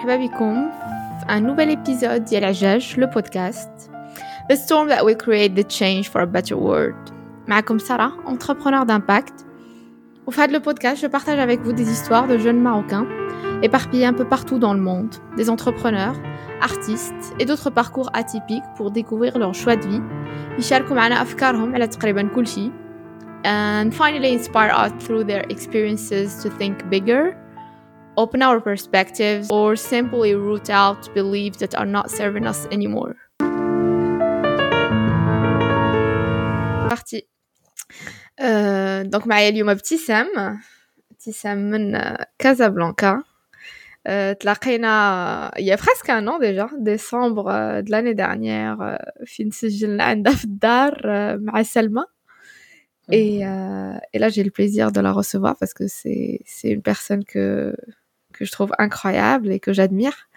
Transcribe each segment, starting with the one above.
مرحبا بكم في un nouvel épisode ديال عجاج le podcast The storm that will create the change for a better world معكم سارة entrepreneur d'impact Au fait le podcast je partage avec vous des histoires de jeunes marocains éparpillés un peu partout dans le monde des entrepreneurs artistes et d'autres parcours atypiques pour découvrir leur choix de vie يشاركوا معنا أفكارهم على تقريبا كل شيء and finally inspire us through their experiences to think bigger open our perspectives, or simply root out beliefs that are not serving us anymore. Parti. Euh, donc معايا اليوم ابتسام ابتسام من كازابلانكا euh, تلاقينا il y a presque un an déjà décembre euh, de l'année dernière euh, فين سجلنا عندها في الدار مع سلمى et, euh, et là j'ai le plaisir de la recevoir parce que c'est c'est une personne que que je trouve incroyable et que j'admire.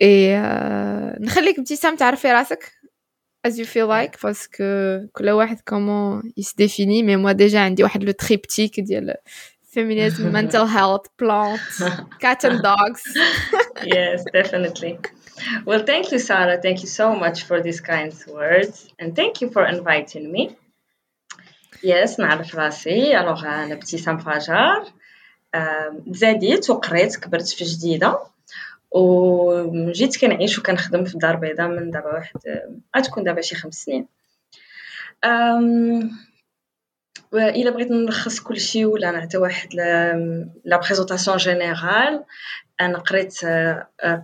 Et euh, نخليك ابتسام تعرفي راسك as you feel like parce que كل واحد comment il se définit mais moi déjà عندي واحد le triptyque ديال feminism, mental health, plants, cats and dogs. yes, definitely. Well, thank you, Sarah. Thank you so much for these kind words and thank you for inviting me. Yes, نعرف راسي. Alors, أنا ابتسام فاجر. تزاديت وقريت كبرت في جديدة. وجيت كنعيش وكنخدم في الدار البيضاء من دابا واحد غتكون دابا شي خمس سنين. إلا بغيت نلخص كلشي ولا نعطي واحد la présentation générale أنا قريت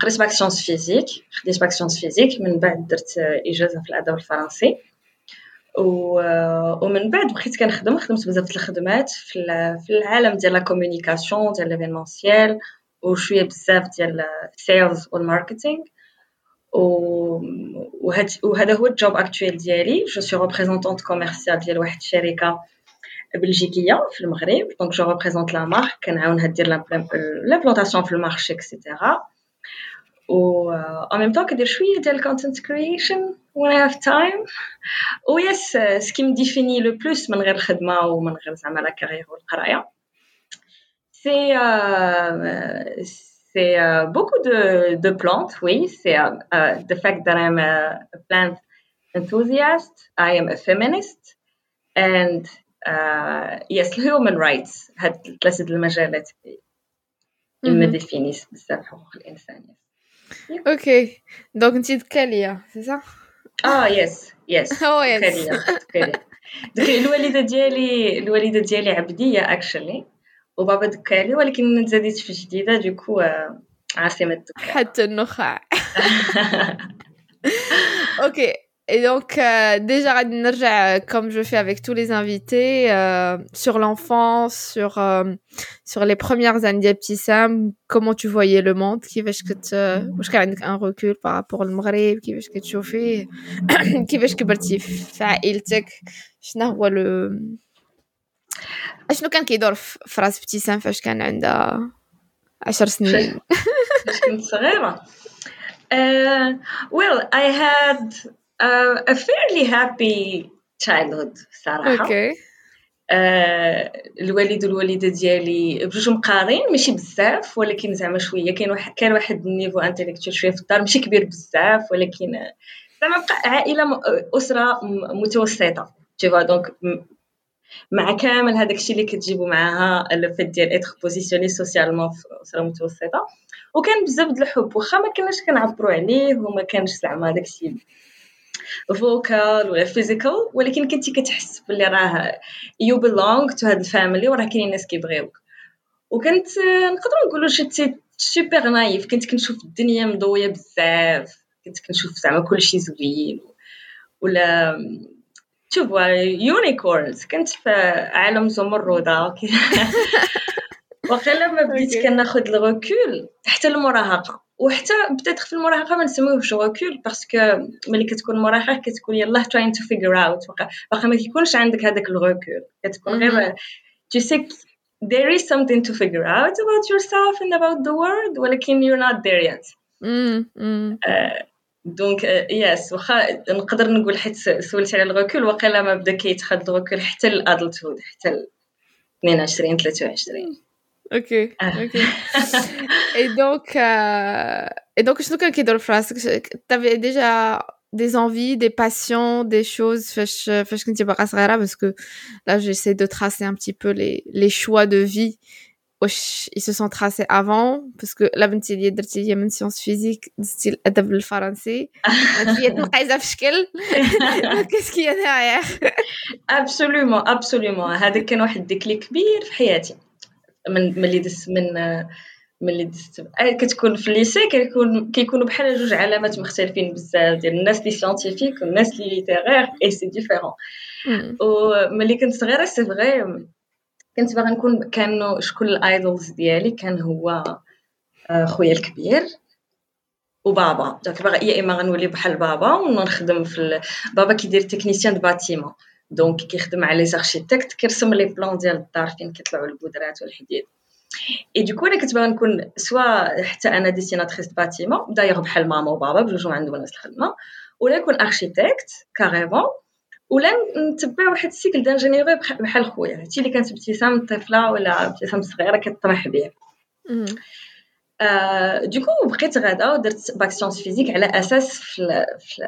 قريت bac sciences physiques خديت bac sciences physiques من بعد درت إجازة في الأدب الفرنسي. ومن بعد بقيت كنخدم خدمت بزاف الخدمات في العالم ديال la communication ديال l'événementiel وشويه بزاف ديال ال sales وال marketing وهذا هو ال job actuel ديالي. je suis représentante commerciale ديال واحد الشركة بلجيكية في المغرب. donc je représente la marque كنعاونها دير l'implantation في ال marché et cetera و en même temps كدير شوية ديال content creation. when I have time و يس سكي مديفيني لو بلوس من غير الخدمه ومن غير زعما لا كارير والقرايه سي c'est uh, beaucoup de, de plantes, oui. C'est uh, uh, the fact that I'm a, a, plant enthusiast, I am a feminist, and yes, human rights. هاد ثلاثة المجالات اللي ما ديفينيس بزاف حقوق الإنسان. Ok, donc انت دكالية c'est ça آه yes yes. دكالية دكالية دكالية الوالدة ديالي الوالدة ديالي عبدية actually وبابا دكالي ولكن تزاديت في جديدة du coup عاصمة دكالي حتى النخاع. Ok, et donc euh, déjà غادي نرجع comme je fais avec tous les invités euh, sur l'enfance, sur euh, sur les premières années ديال ابتسام comment tu voyais le monde كيفاش كنت واش كان عندك un recul par rapport للمغرب كيفاش كتشوفيه كيفاش كبرتي في عائلتك شنو هو لو اشنو كان كيدور في في راس ابتسام فاش كان عندها عشر سنين فاش كنت صغيرة uh, well I had uh, a fairly happy childhood صراحة. okay آه، الوالد والوالدة ديالي بجوج مقارين ماشي بزاف ولكن زعما شوية. كاين واحد كان واحد ال niveau intellectuel شوية في الدار ماشي كبير بزاف ولكن زعما عائلة م- أسرة متوسطة. Voilà donc مع كامل هذاك الشيء اللي كتجيبو معاها fait ديال être positionnée socialement في أسرة متوسطة. وكان بزاف د الحب واخا ما كناش كنعبروا عليه وما كانش زعما داك الشيء vocal ولا physical ولكن كنتي كتحس باللي راه you belong to هاد الفاميلي وراه كاينين ناس كيبغيوك وكنت نقدروا نقولوا جيتي super naïve كنت كنشوف الدنيا مضوية بزاف كنت كنشوف زعما كلشي زوين ولا شوف unicorns كنت في عالم زمردة وقيلا ما بديت. كناخد ال recul حتى المراهقة وحتى بدأت في المراهقة ما نسميوهش recul parce que ملي كتكون مراهقه كتكون يلاه to figure out واقع واخا ما كيكونش عندك هذاك ال recul كتكون غير tu sais there is something to figure out about yourself and about the world ولكن you're not there yet. donc yes واخا نقدر نقول حيت سولتي على ال recul واقيلا ما بدأ كيتخذ ال recul حتى ال adulthood حتى ال 22 23 Ok, ok. et donc, euh, et donc, je trouve que dans le phrase, tu avais déjà des envies, des passions, des choses, parce que là, j'essaie de tracer un petit peu les, les choix de vie. ils se sont tracés avant parce que la بنتي اللي درتي هي من sciences physiques ستيل الادب الفرنسي هي تنقايزه في شكل qu'est-ce qu'il y a derrière absolument absolument هذا كان واحد الديكليك كبير في حياتي من ملي دزت من ملي دزت كتكون في ال lycée كيكون كيكونوا بحال جوج علامات مختلفين بزاف ديال الناس les scientifiques والناس les littéraires et c'est différent وملي كنت صغيرة c'est vrai كنت باغا نكون كانوا شكون ال idols ديالي كان هو آه، خويا الكبير وبابا donc باغا يا إما غنولي بحال بابا ونخدم في بابا كيدير technicien de bâtiment donc كيخدم على les architectes كيرسم les plans ديال الدار فين كيطلعوا البوطرات والحديد. et du coup أنا كنت باغا نكون soit حتى أنا dessinatrice bâtiment d'ailleurs بحال ماما وبابا بجوج عندهم نفس الخدمة. ولا نكون architecte carrément ولا نتبع واحد cycle d'ingénierie بحال خويا. هادشي اللي كانت ابتسام الطفله ولا ابتسام صغيرة كطمح به آه du coup بقيت غادا ودرت bac sciences physiques على أساس في, في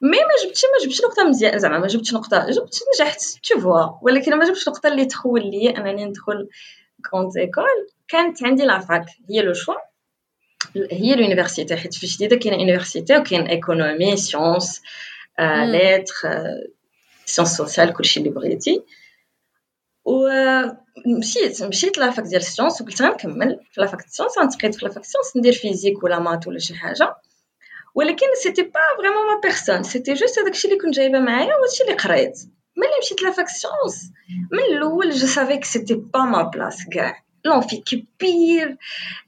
mais ما جبتش ما جبتش نقطة مزيان زعما ما جبتش نقطة جبت نجحت toutefois ولكن ما جبتش نقطة اللي تخول لي أنني ندخل grande école كانت عندي la fac هي le choix هي l'université حيت في جديدة كاين university وكاين économie sciences lettres sciences sociales كلشي اللي بغيتي. ومشيت مشيت la fac ديال ال sciences وقلت غنكمل في la fac ديال ال sciences غنتقيد في la fac ال sciences ندير physique ولا maths ولا شي حاجة. ولكن c'était pas vraiment ma personne c'était juste هداكشي اللي كنت جايبه معايا وهادشي اللي قريت ملي مشيت la fac sciences من الأول je savais c'était pas ma place كاع l'amphi كبير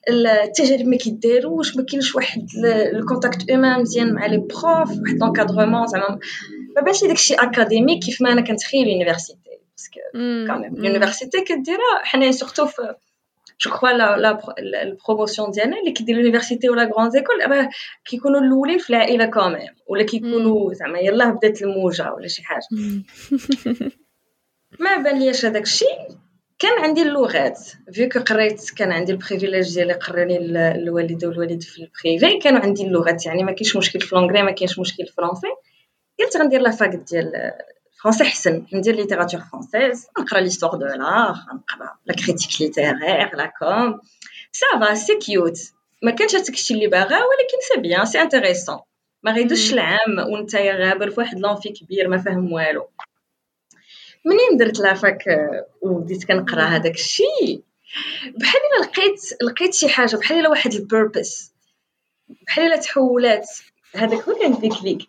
التجارب ما كيداروش ما كاينش واحد ال contact humain مزيان مع les profs واحد l'encadrement زعما ما بانش داكشي académique كيف ما أنا كنتخيل university parce que quand même ال university كديرها حنايا surtout في je crois la la ال promotion ديالنا اللي كيدير l'université ولا grandes écoles راه كيكونوا الاولين في العائله quand même ولا كيكونوا زعما يلاه بدات الموجه ولا شي حاجة ما بان ليش هذاك الشيء كان عندي اللغات vu que قريت كان عندي ال privilège ديالي قراني الوالده والوالد في ال privé كانوا عندي اللغات يعني ما كاينش مشكل في l'anglais ما كاينش مشكل في français قلت غندير la fac ديال français حسن ندير littérature française نقرا l'histoire de l'art نقرا la critique littéraire la com ça va c'est cute ما كانش هذاك الشيء اللي باغا ولكن c'est bien c'est intéressant ما غيدوش العام وانت غابر في واحد l'amphi كبير ما فاهم والو منين درت la fac وبديت كنقرا هذاك الشيء بحال الا لقيت لقيت شي حاجة بحال الا واحد ال purpose بحال الا تحولات هذاك هو كان ديكليك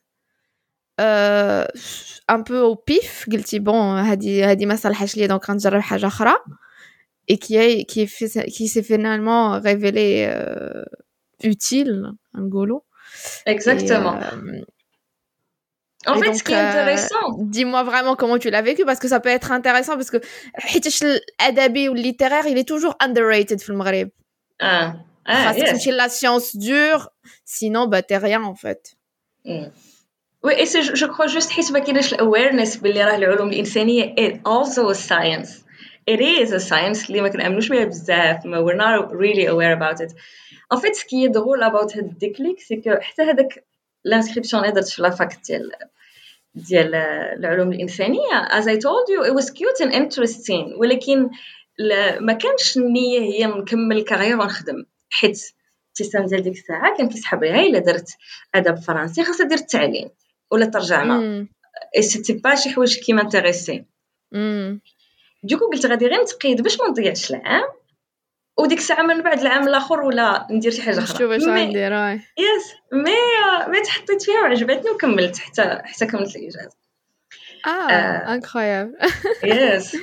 euh, un peu au pif قلتي بون هادي هادي ما صلحش ليا دونك غنجرب حاجه اخرى et qui est qui est qui s'est finalement révélé euh, utile نقولوا exactement et, euh, en fait, donc, ce qui est intéressant. Euh, Dis-moi vraiment comment tu l'as vécu parce que ça peut être intéressant parce que l'adabi ou le littéraire, il est toujours underrated في المغرب. Ah. Ah, yes. la science dure, sinon bah t'es rien en fait. Mm. Et je, je crois juste حيت ما كاينش ال awareness باللي راه العلوم الإنسانية. It's also a science. It is a science اللي ما كنأمنوش بها بزاف. we're not really aware about it. En fait, ce qui est drôle هاد ال déclic c'est que حتى هذاك ال inscription اللي درت في la fac ديال ديال العلوم الإنسانية as I told you it was cute and interesting. ولكن ما كانش النية هي نكمل carrière ونخدم. حيت ابتسام ديال ديك الساعة كان كيسحب ليها إلا درت أدب فرنسي خاصها دير التعليم. ولا ترجمه et c'était pas شي حوايج qui m'intéressaient du coup قلت غادي غير نتقيد. باش ما نضيعش العام؟ وديك الساعة من بعد العام الآخر ولا ندير شي حاجة أخرى. شوف واش غندير yes mais mais تحطيت فيها وعجبتني وكملت حتى حتى كملت الاجازه آه incroyable yes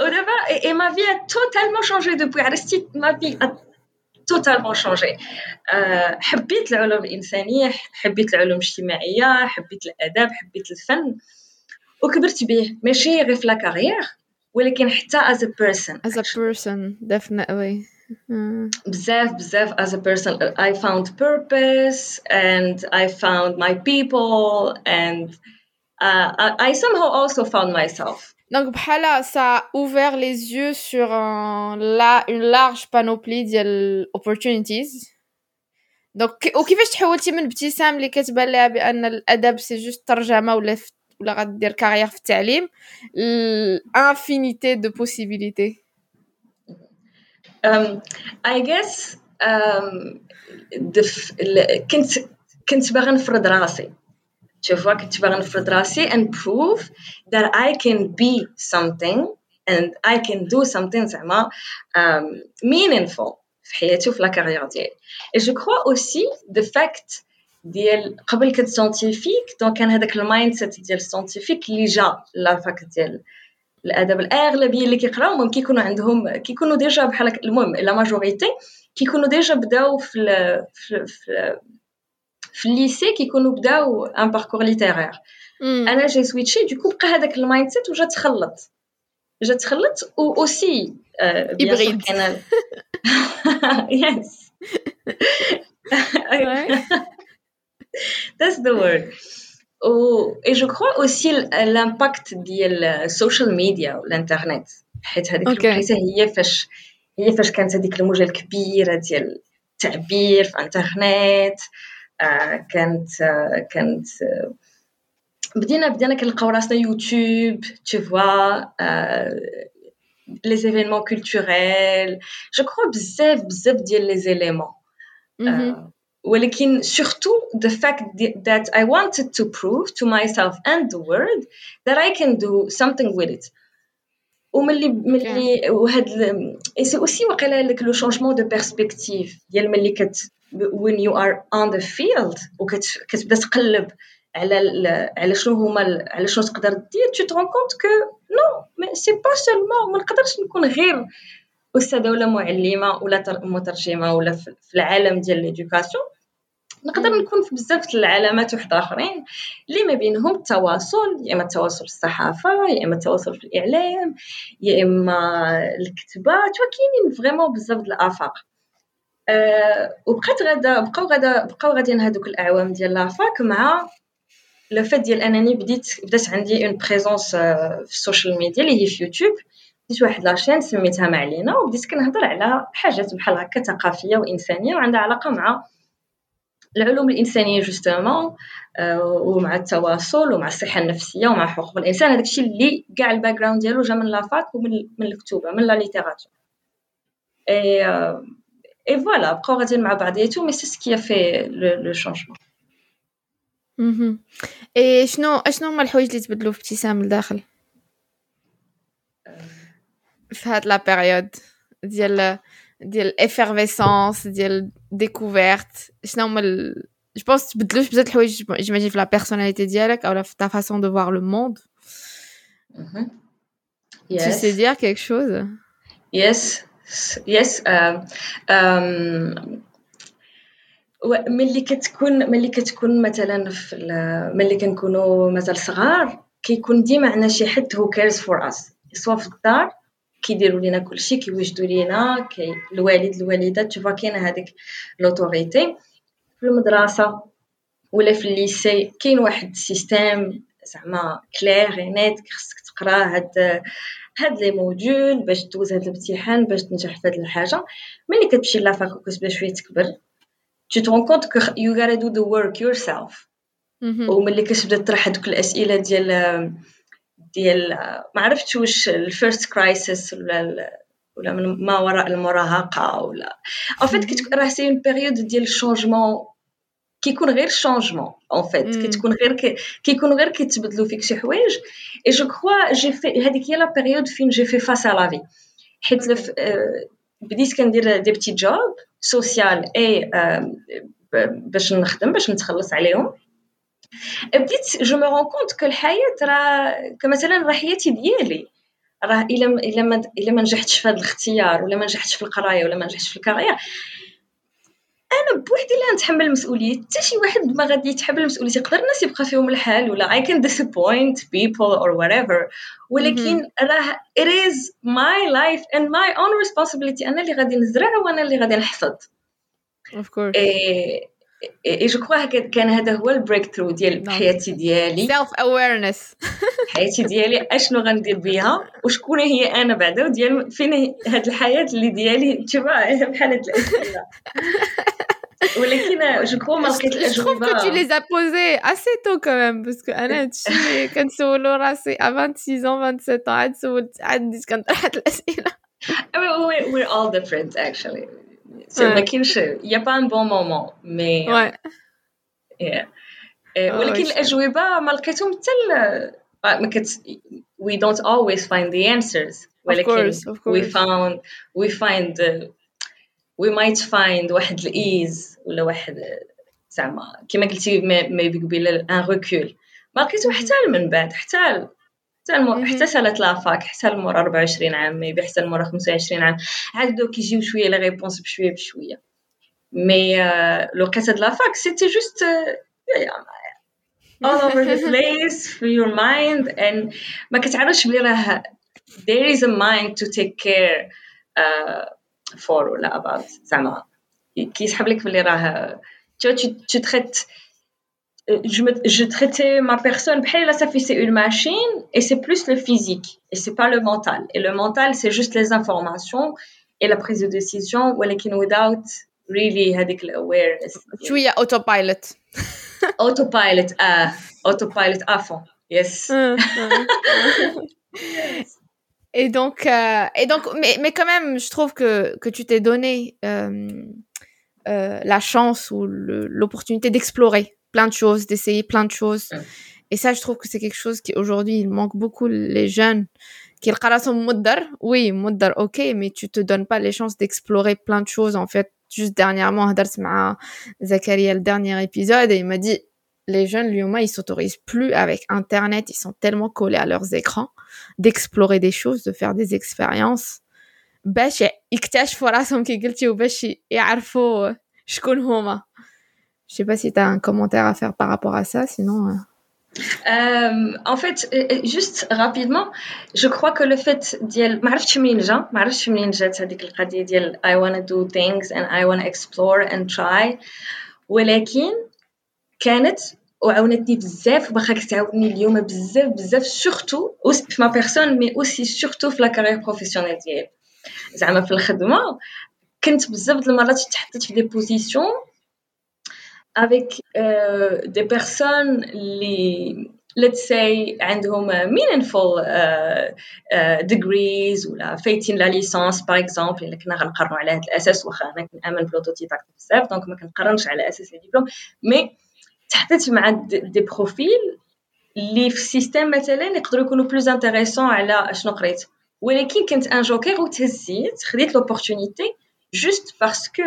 ودابا et ma vie totalement changée depuis عرفتي؟ ma vie totalement changée حبيت العلوم الإنسانية حبيت العلوم الاجتماعية حبيت الأدب حبيت الفن. وكبرت به ماشي غير في la carrière ولكن حتى as a person. As a person definitely. بزاف بزاف as a person. I found purpose and I found my people and uh, I somehow also found myself. Donc, bhala, ça a ouvert les yeux sur un, la, une large panoplie d'opportunities. Donc, وكيفاش تحولتي من ابتسام اللي كتبان لها بان الادب سي جوست ترجمه ولا ولا غدير كارير في التعليم الانفينيتي دو بوسيبيليتي اي جيس كنت كنت باغا نفرض راسي تشوفوا كنت باغا نprouver راسي and prove that I can be something and I can do something زعما um, meaningful. في حياتي وفي la vie ديالي et je crois aussi the fact ديال قبل كنت scientifique donc كان هذاك ال mindset ديال ال scientifique اللي جا la fac ديال الادب الاغلبيه اللي كيقراو ممكن كيكونوا عندهم كيكونوا déjà بحال المهم la majorité كيكونوا déjà بداو في في, في, في ال lycée كيكونوا بداو un parcours littéraire أنا جاي switchée du coup بقى هذاك ال mindset وجا تخلط جا تخلط و aussi كان yes That's the word. et je crois aussi l'impact ديال ال social media والانترنت حيت هذيك. الوقيته هي فاش هي فاش كانت هذيك الموجه الكبيره ديال التعبير في الانترنت كانت آه كانت آه بدينا بدينا كنلقاو راسنا يوتيوب tu vois لي زيفينمون كولتوريل جو كرو بزاف بزاف ديال لي زيليمون ولكن surtout the fact that I wanted to prove to myself and the world that I can do something with it وملي ملي وهاد سي اوسي واقيلا لك لو شونجمون دو بيرسبكتيف ديال ملي كت when you are on the field وكتبدا تقلب على على شنو هما على شنو تقدر دير tu te rends compte que non mais c'est pas seulement ما نقدرش نكون غير استاذه ولا معلمه ولا مترجمه ولا في العالم ديال l'éducation نقدر نكون في بزاف العالمات واحد اخرين اللي ما بينهم التواصل يا اما التواصل في الصحافه يا اما التواصل في الاعلام يا اما الكتابه كاينين vraiment بزاف الافاق أه وبقيت غادا بقاو غادا بقاو غاديين هذوك الأعوام ديال la fac مع le fait ديال أنني بديت بدات عندي une présence في ال social media اللي هي في يوتيوب. بديت واحد la chaîne سميتها معلينا وبديت كنهضر على حاجات بحال هكا ثقافية وإنسانية وعندها علاقة مع العلوم الإنسانية justement ومع التواصل ومع الصحة النفسية ومع حقوق الإنسان. هذاك الشيء اللي كاع ال background ديالو جا من la fac ومن من الكتوبه من la littérature اي اي فوالا بقاو غاديين مع بعضياتهم مي سي سكي في لو شونجمون اي شنو شنو هما الحوايج اللي تبدلوا في ابتسام لداخل في هاد لا بيريود ديال ديال افيرفيسونس ديال ديكوفيرت شنو هما جو بونس تبدلوش بزاف الحوايج جيماجين في لا بيرسوناليتي ديالك او في تا فاسون دو فوار لو موند Yes. Tu sais dire quelque chose Yes. Yes. Um, um, ملي كتكون ملي كتكون مثلا في ملي كنكونوا مازال صغار كيكون ديما عندنا شي حد هو كيرز فور اس سوا في الدار كيديروا لينا كلشي كيوجدوا لينا كي الوالد الوالده تشوفا كاينة هذيك l'autorité في المدرسة ولا في ال lycée كاين واحد ال système زعما clair net خصك تقرأ هاد هاد les modules باش دوز هاد الامتحان باش تنجح في هاد الحاجة. ملي كتمشي la fac وكتبدا شوية تكبر tu te rends compte que you gotta do the work yourself. وملي كتبدا تطرح هذوك الأسئلة ديال ديال ما عرفتش واش ال first crisis ولا ولا من ما وراء المراهقة ولا. en fait راه c'est une période ديال ال changement كيكون غير changement en fait كتكون غير كيكون غير كيتبدلوا فيك شي حوايج et je crois j'ai في هذيك هي la période فين j'ai fait face à la vie حيت بديت كندير des petits jobs sociaux et باش نخدم باش نتخلص عليهم بديت je me rends compte que الحياة راه كمثلا راه حياتي ديالي راه الا الا ما الا ما نجحتش في هذا الاختيار ولا ما نجحتش في القرايه ولا ما نجحتش في ال carrière أنا بوحدي اللي غنتحمل المسؤولية. حتى شي واحد ما غادي يتحمل المسؤولية يقدر الناس يبقى فيهم الحال ولا I can disappoint people or whatever. ولكن راه it is my life and my own responsibility. أنا اللي غادي نزرع وأنا اللي غادي نحصد. Of course. إيه et je crois كان هذا هو ال breakthrough ديال حياتي ديالي. self awareness حياتي ديالي أشنو غندير بها وشكون هي أنا بعدا؟ وديال فين هاد الحياة اللي ديالي؟ تبع بحال هاد الأسئلة. ولكن جو كوا ما لقيت الاجوبه جو tu les as posés assez tôt quand même parce que انا هادشي كنسولو راسي ا 26 ans 27 ans عاد سولت عاد بديت كنطرح هاد الاسئله we're all different actually ما كاينش يا با ان بون مومون مي ولكن الاجوبه ما لقيتهم حتى ما كت we don't always find the answers ولكن we found we find we might find واحد ال ease ولا واحد زعما كما قلتي maybe قبيله un recul ما لقيتو حتى من بعد حتى حتى المو... حتى سالت la fac حتى المور 24 عام maybe حتى المور 25 عام. عاد بداو كيجيو شوية les réponses بشوية بشوية. mais لو لقيت هاد la fac c'était juste all over the place for your mind and ما كتعرفش بلي راه there is a mind to take care uh, for ولا about زعما كيسحب لك بلي راه tu tu traites je, me, je traitais ma personne, là, ça fait c'est une machine et c'est plus le physique et c'est pas le mental. Et le mental, c'est juste les informations et la prise de décision, without really having awareness. Tu es autopilot. autopilot, ah, autopilot à fond, yes. et donc, euh, et donc mais, mais quand même, je trouve que, que tu t'es donné euh, euh, la chance ou l'opportunité d'explorer plein de choses, d'essayer plein de choses. Et ça, je trouve que c'est quelque chose qui aujourd'hui, il manque beaucoup les jeunes. qui oui, muddar, ok, mais tu te donnes pas les chances d'explorer plein de choses. En fait, juste dernièrement, Zakaria le dernier épisode et il m'a dit, les jeunes, lui, ils s'autorisent plus avec Internet, ils sont tellement collés à leurs écrans, d'explorer des choses, de faire des expériences. باش يكتشفوا راسهم كي قلتي وباش يعرفوا شكون هما je sais pas si tu as un commentaire à faire par rapport à ça, sinon. Euh... Euh, en fait, juste rapidement, je crois que le fait ديال ما عرفتش منين جا ما عرفتش منين جات هذيك القضية ديال I wanna do things and I wanna explore and try ولكن كانت وعاونتني بزاف واخا كتعاوني اليوم بزاف بزاف surtout في ma personne mais aussi surtout في la carrière professionnelle ديالي. زعما في الخدمة كنت بزاف د المرات تحطيت في des positions euh, des personnes اللي let's say عندهم meaningful uh, uh, degrees ولا فايتين la licence par exemple إلا كنا غنقارنوا على هذا الأساس واخا أنا كنأمن ب l'autodidacte بزاف donc ما كنقارنش على أساس les diplômes mais تحطيت مع des profils اللي في ال système مثلا يقدروا يكونوا plus intéressants على أشنو قريت. ولكن كنت un joker وتهزيت خديت l'opportunité juste parce que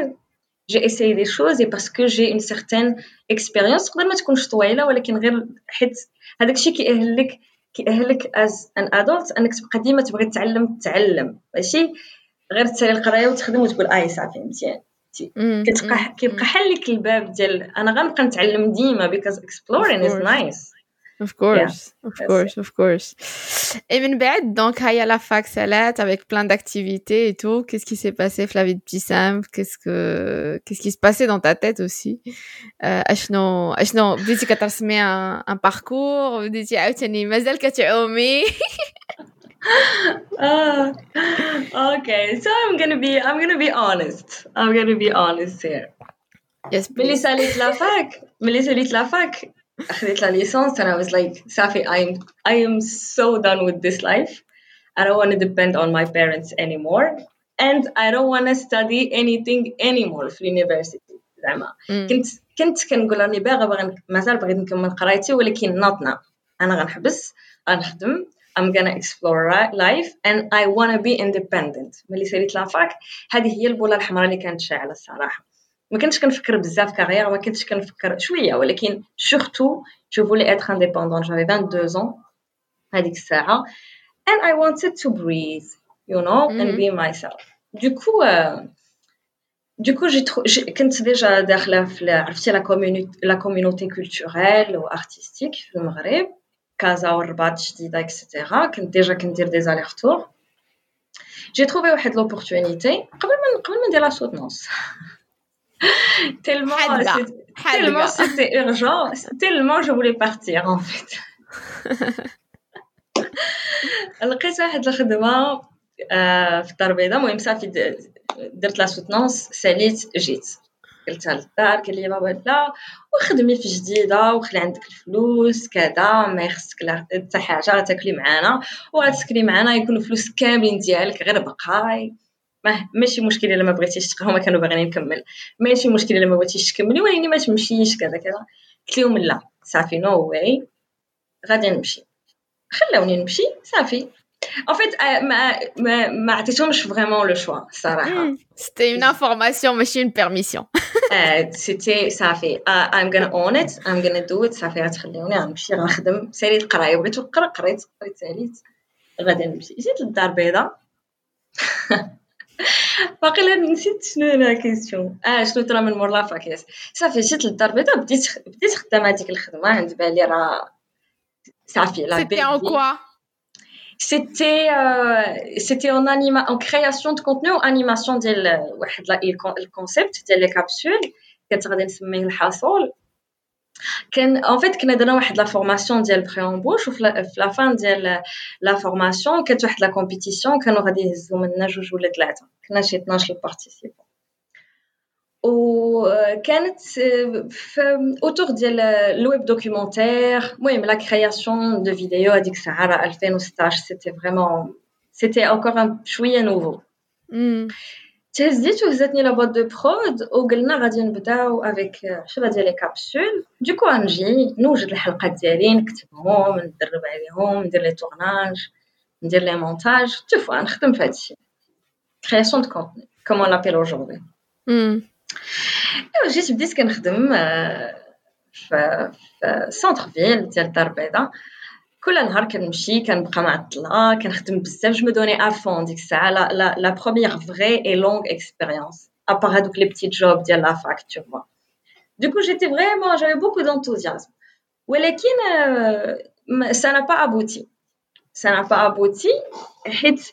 essayé des choses et parce que j'ai une certaine expérience. تقدر ما تكونش طويلة ولكن غير حيت هذاك الشيء كيأهلك كيأهلك as an adult أنك تبقى ديما تبغي تتعلم تتعلم ماشي؟ غير تسالي القرايه وتخدم وتقول اي صافي مزيان. كتبقى كيبقى حل لك الباب ديال انا غنبقى نتعلم ديما because exploring is nice Of course, yeah, of course, of course. Et من بعد donc il y a la fac Salat avec plein d'activités et tout. Qu'est-ce qui s'est passé Flavie de Pissam Qu'est-ce que qu'est-ce qui se passait dans ta tête aussi اشنو اشنو بديتي كترسمي un, un parcours بديتي عاوتاني مازال كتعومي uh, okay, so I'm gonna be I'm gonna be honest. I'm gonna be honest here. Yes, ملي ساليت لا فاك ملي ساليت لا فاك أخذت لا ليسانس and I was like صافي I'm I am so done with this life I don't want to depend on my parents anymore and I don't want to study anything anymore في اليونيفرسيتي زعما كنت كنت كنقول راني باغا باغا مازال بغيت نكمل قرايتي ولكن نوت ناو انا غنحبس غنخدم I'm gonna explore life and I wanna be independent. ملي ساليت la fac هذه هي البوله الحمراء اللي كانت شاعلة الصراحة. ما كنتش كنفكر بزاف carrière ما كنتش كنفكر شوية ولكن surtout je voulais être indépendante. J'avais 22 ans هذيك الساعة and I wanted to breathe you know mm -hmm. and be myself. Du coup euh, du coup j'ai كنت déjà داخلة في عرفتي la community la community culturelle و artistique في المغرب. كازا والرباط جديده اكسيتيرا كنت ديجا كندير دي زاليغتور جي تروفي واحد لوبورتونيتي قبل ما قبل ما ندير لا سوتونس tellement tellement c'était urgent tellement je voulais partir en fait لقيت واحد الخدمه في الدار البيضاء المهم صافي درت لا سوتونس ساليت جيت قلتها للدار قال لي بابا لا وخدمي في جديدة وخلي عندك الفلوس كذا ما يخصك حتى حاجة تاكلي معانا وغتسكني معانا يكونوا فلوس كاملين ديالك غير بقاي ما ماشي مشكل إلا ما بغيتيش هما كانوا باغيين نكمل ماشي مشكل إلا ما بغيتيش تكملي ولكن ما تمشيش كذا كذا. قلت لهم لا صافي no way غادي نمشي. خلاوني نمشي صافي. En fait, ما عطيتهمش vraiment le choix صراحة. Mm. C'était une information, pas une permission. C'était صافي I'm gonna own it, I'm gonna do it صافي غتخليوني غنمشي غنخدم ساليت القراية بغيت نقرا قريت قريت ساليت غادي نمشي جيت للدار البيضاء باقي نسيت شنو لا كيسيون آه شنو ترى من مور لافاك ياس صافي جيت للدار البيضاء بديت بديت خدامه هذيك الخدمه عند بالي راه صافي لا C'était en quoi c'était euh, c'était en anima en création de contenu ou animation ديال واحد الكونسيبت ديال لي كابسول كانت غادي نسميه الحصول كان ان فيت كنا درنا واحد لا فورماسيون ديال بري امبوش وفي لا فان ديال لا فورماسيون كانت واحد لا كومبيتيسيون كانوا غادي يهزوا منا جوج ولا ثلاثه كنا شي 12 بارتيسيبون وكانت في اوتور ديال الويب دوكيومونتير المهم لا كرياسيون دو فيديو هذيك الساعه راه 2016 سيتي فريمون سيتي انكور شويه نوفو تهزيت وهزتني لا بوات دو برود وقلنا غادي نبداو افيك شبه ديال لي كابسول دوكو غنجي نوجد الحلقات ديالي نكتبهم ندرب عليهم ندير لي تورناج ندير لي مونتاج تشوفوا نخدم في هادشي كرياسيون دو كونتوني كومون لابيل اوجوردي ايوا جيت بديت كنخدم في سونتر فيل ديال الدار البيضاء كل نهار كنمشي كنبقى معطله كنخدم بزاف جو مو دوني افون ديك الساعه لا لا لا بروميير فري اي لونغ اكسبيريونس ابار هادوك لي بتي جوب ديال لا فاك تو فوا دوكو جيتي فريمون جافي بوكو دونتوزيازم ولكن سا نا با ابوتي سا نا با ابوتي حيت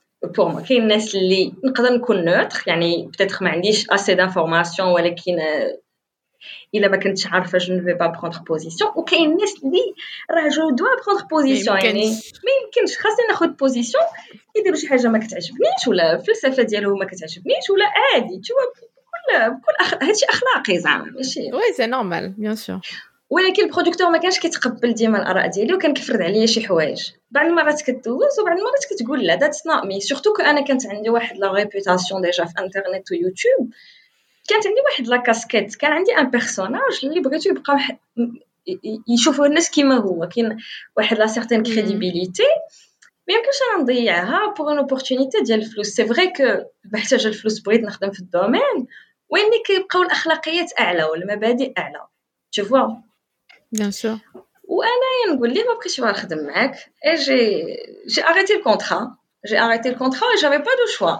بور موا كاين الناس اللي نقدر نكون نوتر يعني بتاتخ ما عنديش اسي دانفورماسيون ولكن الا ما كنتش عارفه جو نفي با بروندر بوزيسيون وكاين الناس اللي راه جو دوا بروندر بوزيسيون يعني ما يمكنش خاصني ناخذ بوزيسيون يديروا شي حاجه ما كتعجبنيش ولا الفلسفه ديالهم ما كتعجبنيش ولا عادي تو بكل بكل أخ... هادشي اخلاقي زعما ماشي وي سي نورمال بيان سور ولكن البرودكتور ما كانش كيتقبل ديما الآراء ديالي وكان كيفرض عليا شي حوايج. بعض المرات كدوز وبعض المرات كتقول لا ذاتس نوت مي سورتو كو أنا كانت عندي واحد لا ريبوتاسيون ديجا في انترنت ويوتيوب كانت عندي واحد la casquette كان عندي un personnage اللي بغيتو يبقى يشوفوا الناس كيما هو. كاين واحد la certaine crédibilité ما يمكنش أنا نضيعها pour une opportunité ديال الفلوس. c'est vrai que محتاجة الفلوس بغيت نخدم في ال domaine. وين كيبقاو الأخلاقيات أعلى والمبادئ أعلى. تشوفوا bien sûr وأنا نقول ليه ما بقيتش نخدم معاك et j'ai j'ai arrêté ال contrat j'ai arrêté ال contrat و j'avais pas de choix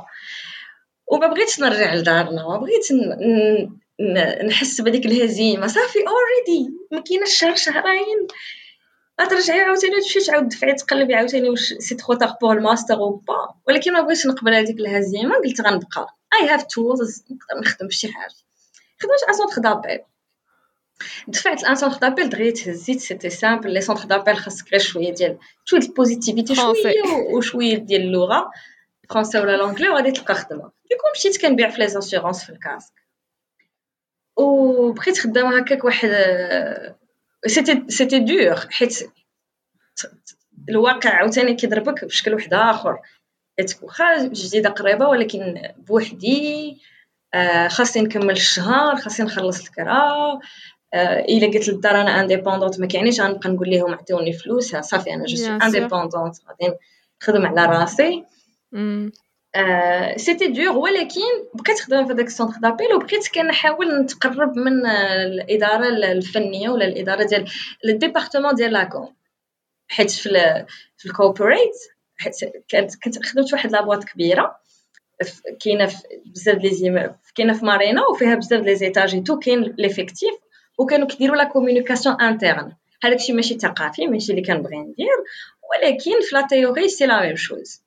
وما بغيتش نرجع لدارنا ما بغيت نحس بديك الهزيمه صافي already ما كايناش شهر شهرين غترجعي عاوتاني تمشي تعاود دفعي تقلبي عاوتاني واش c'est trop tard pour ال master ou pas ولكن ما بغيتش نقبل هذيك الهزيمه قلت غنبقى I have tools نقدر نخدم بشي حاجة خدمت centre d'appel دفعت un centre d'appel دغيا تهزيت c'était simple les centres d'appel خاصك غير شوية ديال شوية ال positivité شوية وشويه ديال اللغة français ولا l'anglais وغادي تلقى خدمه du coup مشيت كنبيع في les assurances في ال casque وبقيت خدامه هكاك واحد c'était c'était dur حيت الواقع عاوتاني كيضربك بشكل واحد اخر حيت واخا جديده قريبه ولكن بوحدي خاصني نكمل الشهر خاصني نخلص الكرا إلا قلت للدار أنا indépendante ما كيعنيش غنبقى نقول لهم عطيوني فلوس صافي أنا je indépendante غادي نخدم على راسي. c'était dur ولكن بقيت خدامه في هذاك ال centre d'appel وبقيت كنحاول نتقرب من الإدارة الفنية ولا الإدارة ديال ال département ديال la com حيت في في ال corporate حيت كانت كنت خدمت واحد la boîte كبيرة. كاينة في بزاف لي كاينة في مارينا وفيها بزاف les étages tout كاين l'effectif وكانوا كيديروا la communication interne هذاك الشيء ماشي ثقافي ماشي اللي كنبغي ندير ولكن في la théorie c'est la même chose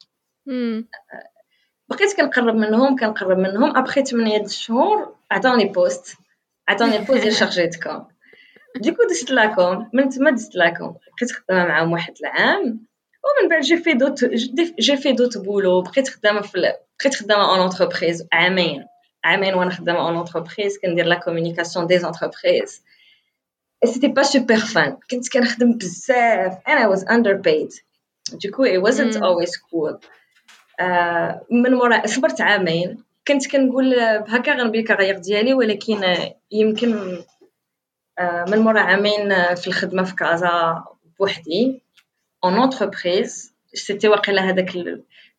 بقيت كنقرب منهم كنقرب منهم. ابخي 8 شهور عطاوني poste عطاوني ال poste ديال chargée de com du coup دزت la com من تما دزت la com بقيت خدامة معاهم واحد العام. ومن بعد j'ai fait d'autres j'ai fait d'autres boulots بقيت خدامة في بقيت خدامة en entreprise عامين. عامين وأنا خدامة en entreprise كندير la communication d'entreprise c'était pas super fun كنت كنخدم بزاف. I was underpaid. du coup it wasn't always cool. آه، من مورا صبرت عامين. كنت كنقول هكا غنبي ال carrière ديالي ولكن يمكن آه، من مورا عامين في الخدمة في كازا بوحدي. en entreprise c'était واقيلا هذاك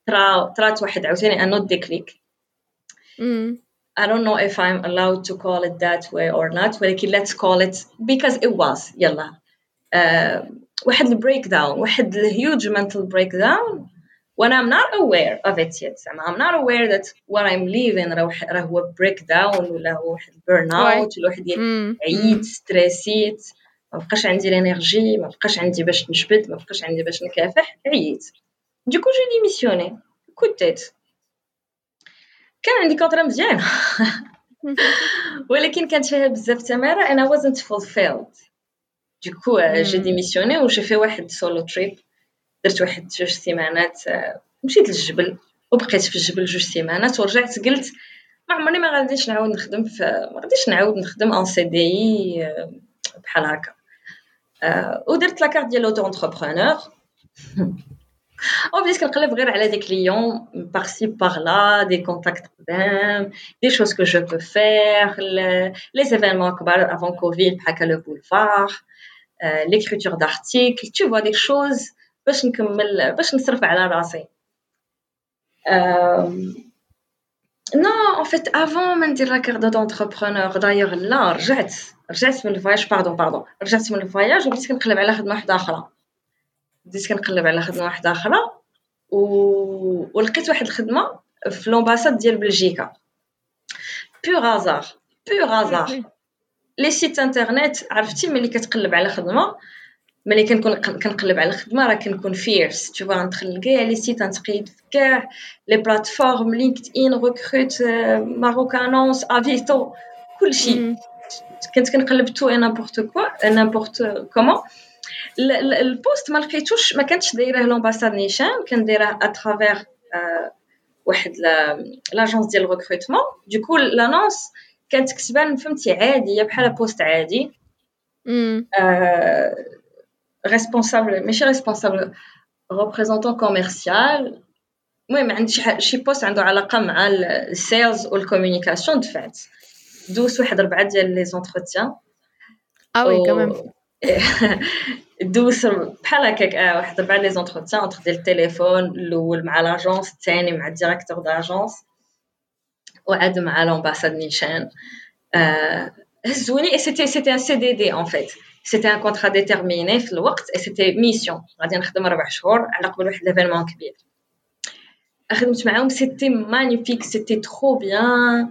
ترا طرات واحد عاوتاني un autre déclic I don't know if I'm allowed to call it that way or not ولكن let's call it because it was يلا uh, واحد البريك داون واحد الهيوج mental breakdown when I'm not aware of it yet I'm not aware that what I'm leaving راه هو break down ولا هو واحد burn out ولا واحد عييت ستريسيت ما بقاش عندي الانرجي ما بقاش عندي باش نجبد ما بقاش عندي باش نكافح عييت دوكو جو ديميسيوني كوتيت كان عندي contrat مزيانه ولكن كانت فيها بزاف تمارة. أنا wasn't fulfilled. du coup j'ai démissionné و j'ai fait واحد solo trip درت واحد جوج سيمانات آه، مشيت للجبل وبقيت في الجبل جوج سيمانات ورجعت قلت ما عمرني ما غاديش نعاود نخدم في ما غاديش نعاود نخدم un CDI بحال هكا. آه، ودرت la carte ديال l'auto-entrepreneur وبديت كنقلب غير على دي كليون بارسي باغ لا دي كونتاكت قدام دي شوز كو جو بو فير لي زيفينمون كبار افون كوفيد بحال هكا لو بولفار ليكريتور دارتيكل تو فوا دي شوز باش نكمل باش نصرف على راسي نو ان فيت افون ما ندير لا كارت دونتربرونور دايوغ لا رجعت رجعت من الفواياج باردون باردون رجعت من الفواياج وبديت كنقلب على خدمه واحده اخرى بديت كنقلب على خدمة واحدة أخرى و... ولقيت واحد الخدمة في l'ambassade ديال بلجيكا. par hasard par hasard les sites internet عرفتي ملي كتقلب على خدمة؟ ملي كنكون كنقلب على الخدمه راه كنكون vers tout غندخل كاع les sites نتقيد في كاع les plateformes LinkedIn Rekrute Maroc Annonces Avito كلشي. كنت كنقلب tout et n'importe quoi n'importe comment ال poste ما لقيتوش ما كانتش دايره l'ambassade نيشان كان دايره à travers واحد l'agence ديال ال recrutement du coup l'annonce كانت كتبان فهمتي عاديه بحال poste عادي responsable ماشي responsable représentant commercial المهم عندي شي poste عنده علاقه مع ال sales وال communication دفعت دوزت واحد ربعه ديال les entretiens آه وي كمان دوز بحال هكاك اه واحد ربعه لي زونتروتيان اونتر ديال التليفون الاول مع لاجونس الثاني مع الديريكتور داجونس وعاد مع لومباساد نيشان هزوني اي سيتي سيتي ان سي دي دي اون فيت سيتي ان كونترا ديتيرميني في الوقت اي سيتي ميسيون غادي نخدم ربع شهور على قبل واحد ليفينمون كبير خدمت معاهم سيتي مانيفيك سيتي ترو بيان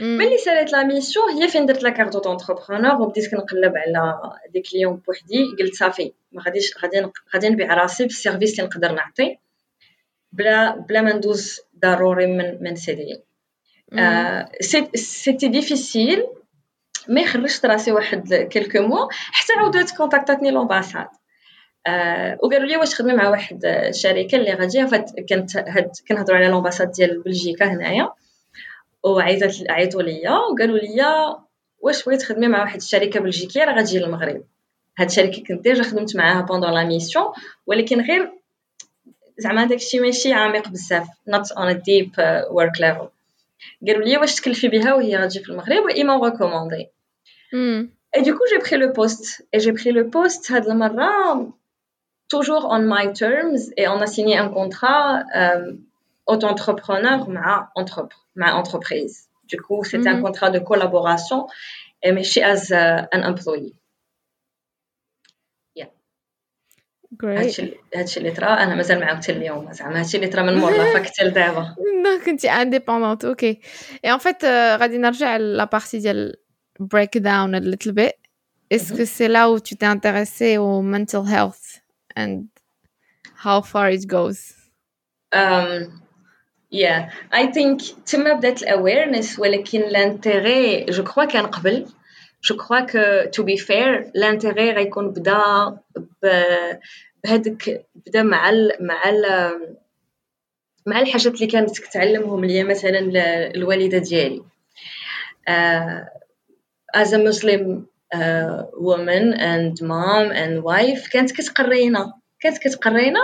ملي ساليت la mission هي فين درت la carte d'entrepreneur وبديت كنقلب على des clients بوحدي. قلت صافي ما غاديش غادي غادي نبيع راسي بال service اللي نقدر نعطي بلا بلا ما ندوز ضروري من من CDI. c'était difficile mais خرجت راسي واحد quelques mois حتى عاودت كونتاكتاتني l'ambassade آه وقالوا لي واش تخدمي مع واحد الشركة اللي غادي كانت هاد كنهضروا على l'ambassade ديال بلجيكا هنايا. وعيطت عيطوا ليا وقالوا لي واش بغيتي تخدمي مع واحد الشركة بلجيكية راه غتجي للمغرب. هاد الشركة كنت déjà خدمت معاها pendant la mission ولكن غير زعما داكشي ماشي عميق بزاف on a deep uh, work level. قالوا لي واش تكلفي بها وهي غتجي في المغرب و elle m'a recommandée et du coup j'ai pris le poste et j'ai pris le poste هاد المرة toujours on my terms et on a signé un contrat euh, auto-entrepreneur مع مع entreprise du coup c'était un contrat de collaboration et ماشي as uh, an employee هادشي اللي طرا انا مازال معاه حتى اليوم زعما هادشي اللي طرا من مور لا فاك حتى لدابا كنتي انديبوندونت اوكي اي ان فيت غادي نرجع لا بارتي ديال break down a little bit est-ce que c'est là où tu t'es intéressé au mental health and how far it goes um, yeah. I think تما بدات ال awareness ولكن l'intérêt je crois كان قبل. je crois que to be fair l'intérêt غيكون بدا بهذاك بدا مع ال مع ال مع الحاجات اللي كانت كتعلمهم ليا مثلا الوالدة ديالي. As a Muslim uh, woman and mom and wife كانت كتقرينا كانت كتقرينا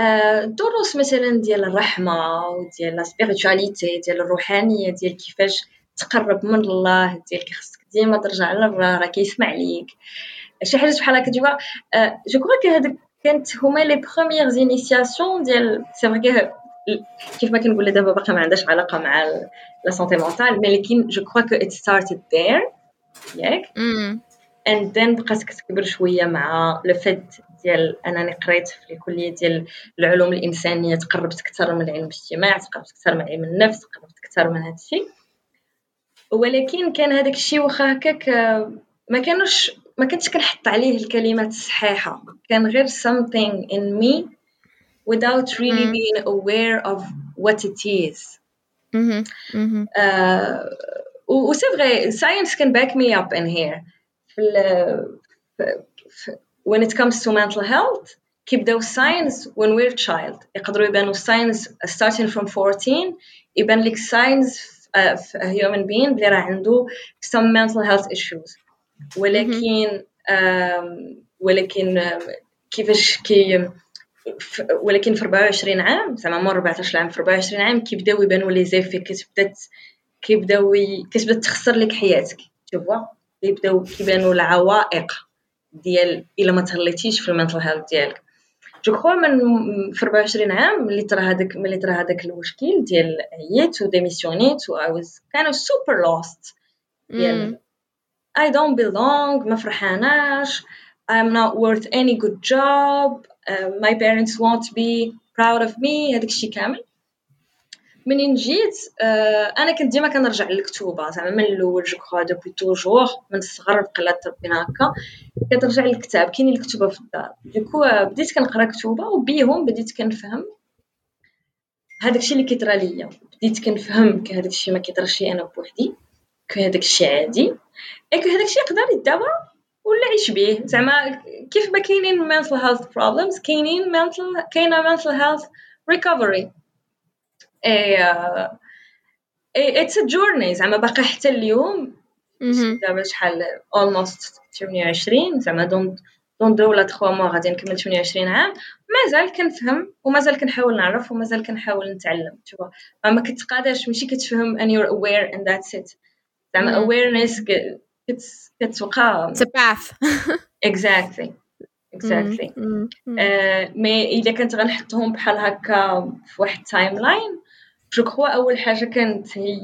uh, دروس مثلا ديال الرحمة وديال la spiritualité ديال الروحانية ديال كيفاش تقرب من الله ديال خصك ديما ترجع للرا راه كيسمع ليك. شي حاجة بحال هكا je je crois que هذوك كانت هما les premières initiations ديال c'est vrai كيف ما كنقول دابا باقا ما عندهاش علاقة مع la santé mentale ولكن je crois que it started there ياك؟ and then بقات كتكبر شوية مع le fait ديال أنني قريت في الكلية ديال العلوم الإنسانية تقربت أكثر من علم الاجتماع تقربت أكثر من علم النفس تقربت أكثر من هذا الشيء ولكن كان هذاك الشيء واخا هكاك ما كانوش ما كنتش كنحط عليه الكلمات الصحيحة. كان غير something in me without really being aware of what it is. Mm-hmm. Uh, وسي فغي science can back me up in here. When it comes to mental health كيبداو signs when we're child. يقدروا يبانوا signs starting from 14 يبان لك signs في human being بلي راه عنده some mental health issues. ولكن ولكن كيفاش كي ولكن في 24 عام زعما مور 14 عام في 24 عام كيبداو يبانوا لي les effets كتبدا كيبداو كتبدا تخسر لك حياتك. تشوفوا كيبداو كيبانوا العوائق. ديال إلا ما تهليتيش في ال mental health ديالك. je crois من في 24 عام ملي طرا هذاك ملي طرا هذاك المشكل ديال عييت و démissionnيت و I was كان super lost ديال I don't belong ما فرحاناش I'm not worth any good job uh, my parents won't be proud of me هذاك الشيء كامل. منين جيت آه أنا كنت ديما كنرجع للكتوبة. زعما من الأول جو كخوا دوبي توجور من الصغر بقى تربينا هكا كترجع للكتاب. كاينين الكتبه في الدار. دوكو بديت كنقرا كتوبة وبيهم بديت كنفهم هذاك الشيء اللي كيطرى ليا. بديت كنفهم هذاك الشيء ما كيطراش لي أنا بوحدي هذاك الشيء عادي إي هذاك الشيء يقدر يداوى ولا عيش به زعما كيف ما كاينين mental health problems كاينين mental كاينة mental health recovery. it's a journey زعما باقي حتى اليوم دابا شحال almost 28 زعما dans dans deux ولا trois mois غادي نكمل 28 عام. مازال كنفهم ومازال كنحاول نعرف ومازال كنحاول نتعلم تشوف ما كتقادرش ماشي كتفهم and you're aware and that's it. زعما awareness a path. Exactly. Exactly. mais الا كنت غنحطهم بحال هكا في واحد timeline je crois اول حاجة كانت هي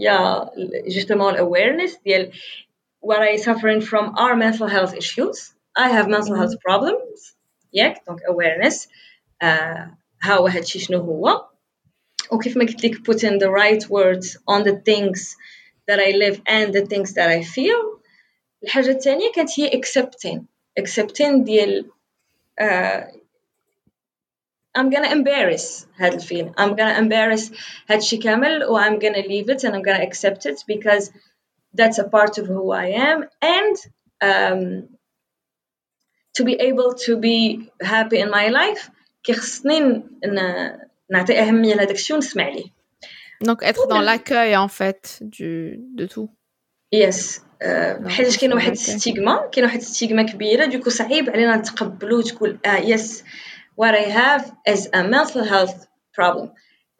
justement ال awareness ديال what I suffering from are mental health issues I have mental health problems ياك دونك awareness آه ها هو هادشي شنو هو وكيف ما قلت لك put in the right words on the things that I live and the things that I feel الحاجة الثانية كانت هي accepting accepting ديال uh, I'm gonna embarrass هذا الفيلم I'm gonna embarrass هادشي كامل و I'm gonna leave it and I'm gonna accept it because that's a part of who I am and um, to be able to be happy in my life كيخصني نعطي أهمية لهداك الشيء ونسمع ليه Donc être dans l'accueil en fait du de tout. Yes. حيت كاين واحد الستيغما كاين واحد الستيغما كبيره دوكو صعيب علينا نتقبلو تقول اه يس what I have is a mental health problem.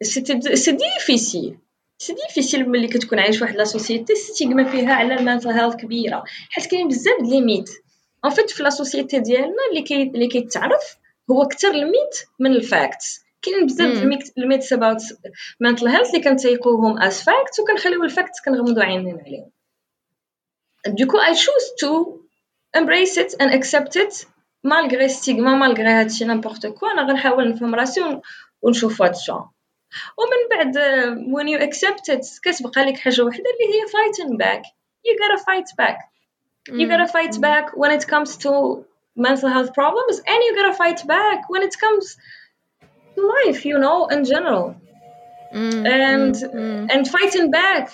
c'est difficile c'est difficile ملي كتكون عايش واحد la société stigma فيها على ال mental health كبيره حيت كاين بزاف د les mythes en fait في la société ديالنا اللي كي اللي كيتعرف هو أكثر ال mythes من ال facts كاين بزاف ال myths about mental health اللي كنتيقوهم as facts وكنخليو ال facts كنغمضوا عينينا عليهم donc I choose to embrace it and accept it مالغري ستيغما مالغري هادشي نيمبورت كوا انا غنحاول نفهم راسي ونشوف هاد الشون ومن بعد when you accept it كتبقى لك حاجه وحده اللي هي fighting back you gotta fight back you gotta fight back when it comes to mental health problems and you gotta fight back when it comes to life you know in general mm, and mm, mm. and fighting back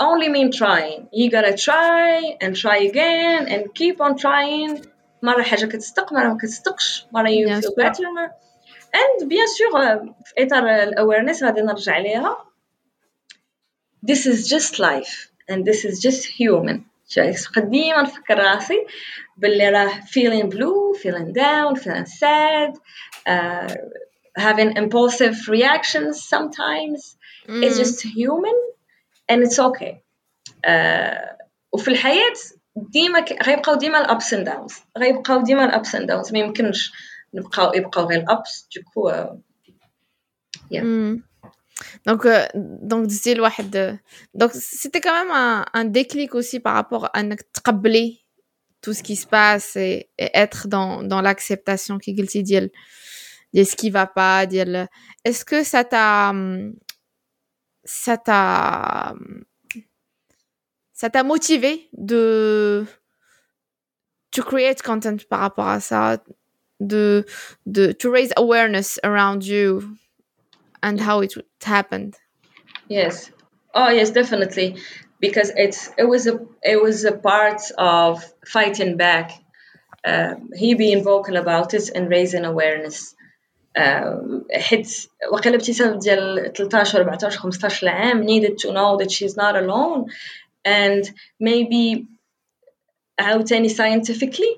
only mean trying you gotta try and try again and keep on trying مرة حاجة كتصدق مرة ما كتصدقش feel better and bien sûr في إطار الأويرنس غادي نرجع ليها this is just life and this is just human قد ديما نفكر راسي باللي راه feeling blue feeling down feeling sad uh, having impulsive reactions sometimes mm. it's just human and it's okay uh, وفي الحياة ديما غيبقاو ديما الابس اند داونز غيبقاو ديما الابس اند داونز ما يمكنش نبقاو يبقاو غير الابس دوكو Donc, euh, donc disait الواحد donc c'était quand même un, un déclic aussi par rapport à تقبلي tout ce qui se passe et, et être dans dans l'acceptation qui قلتي ديال ديال ce qui va pas ديال est-ce que ça t'a ça t'a ça t'a motivé de to create content par rapport à ça, de de to raise awareness around you and how it happened. Yes. Oh yes, definitely, because it's it was a it was a part of fighting back. Um, he being vocal about it and raising awareness. حيت وقيلا ابتسام ديال 13 14 15 عام needed to know that she's not alone and maybe out any scientifically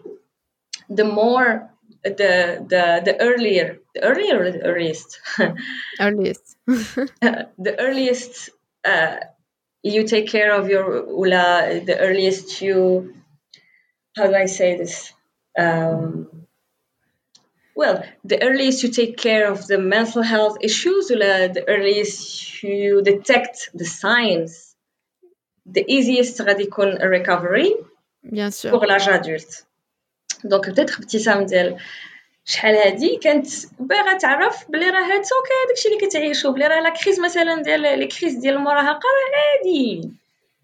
the more the the the earlier the earlier the earliest? Earliest. Uh, the earliest uh, you take care of your ula the earliest you how do i say this? Um, well the earliest you take care of the mental health issues ولا the earliest you detect the signs the easiest غادي يكون recovery bien sûr. pour l'âge adulte. donc peut-être ابتسام ديال شحال هادي كانت باغا تعرف بلي راه هاد okay داكشي اللي كتعيشو بلي راه la crise مثلا ديال les crises ديال المراهقة راه عادي.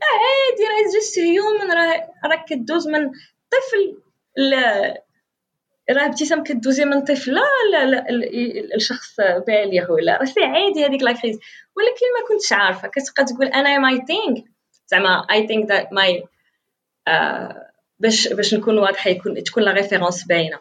راه عادي راه just human راه راك كدوز من طفل ل راه ابتسام كدوزي من طفل لا لا لشخص بالغ ولا راه c'est عادي هذيك la crise ولكن ما كنتش عارفة كتبقى تقول أنا I think زعما اي ثينك ذات ماي باش باش نكون واضحه يكون تكون لا ريفيرونس باينه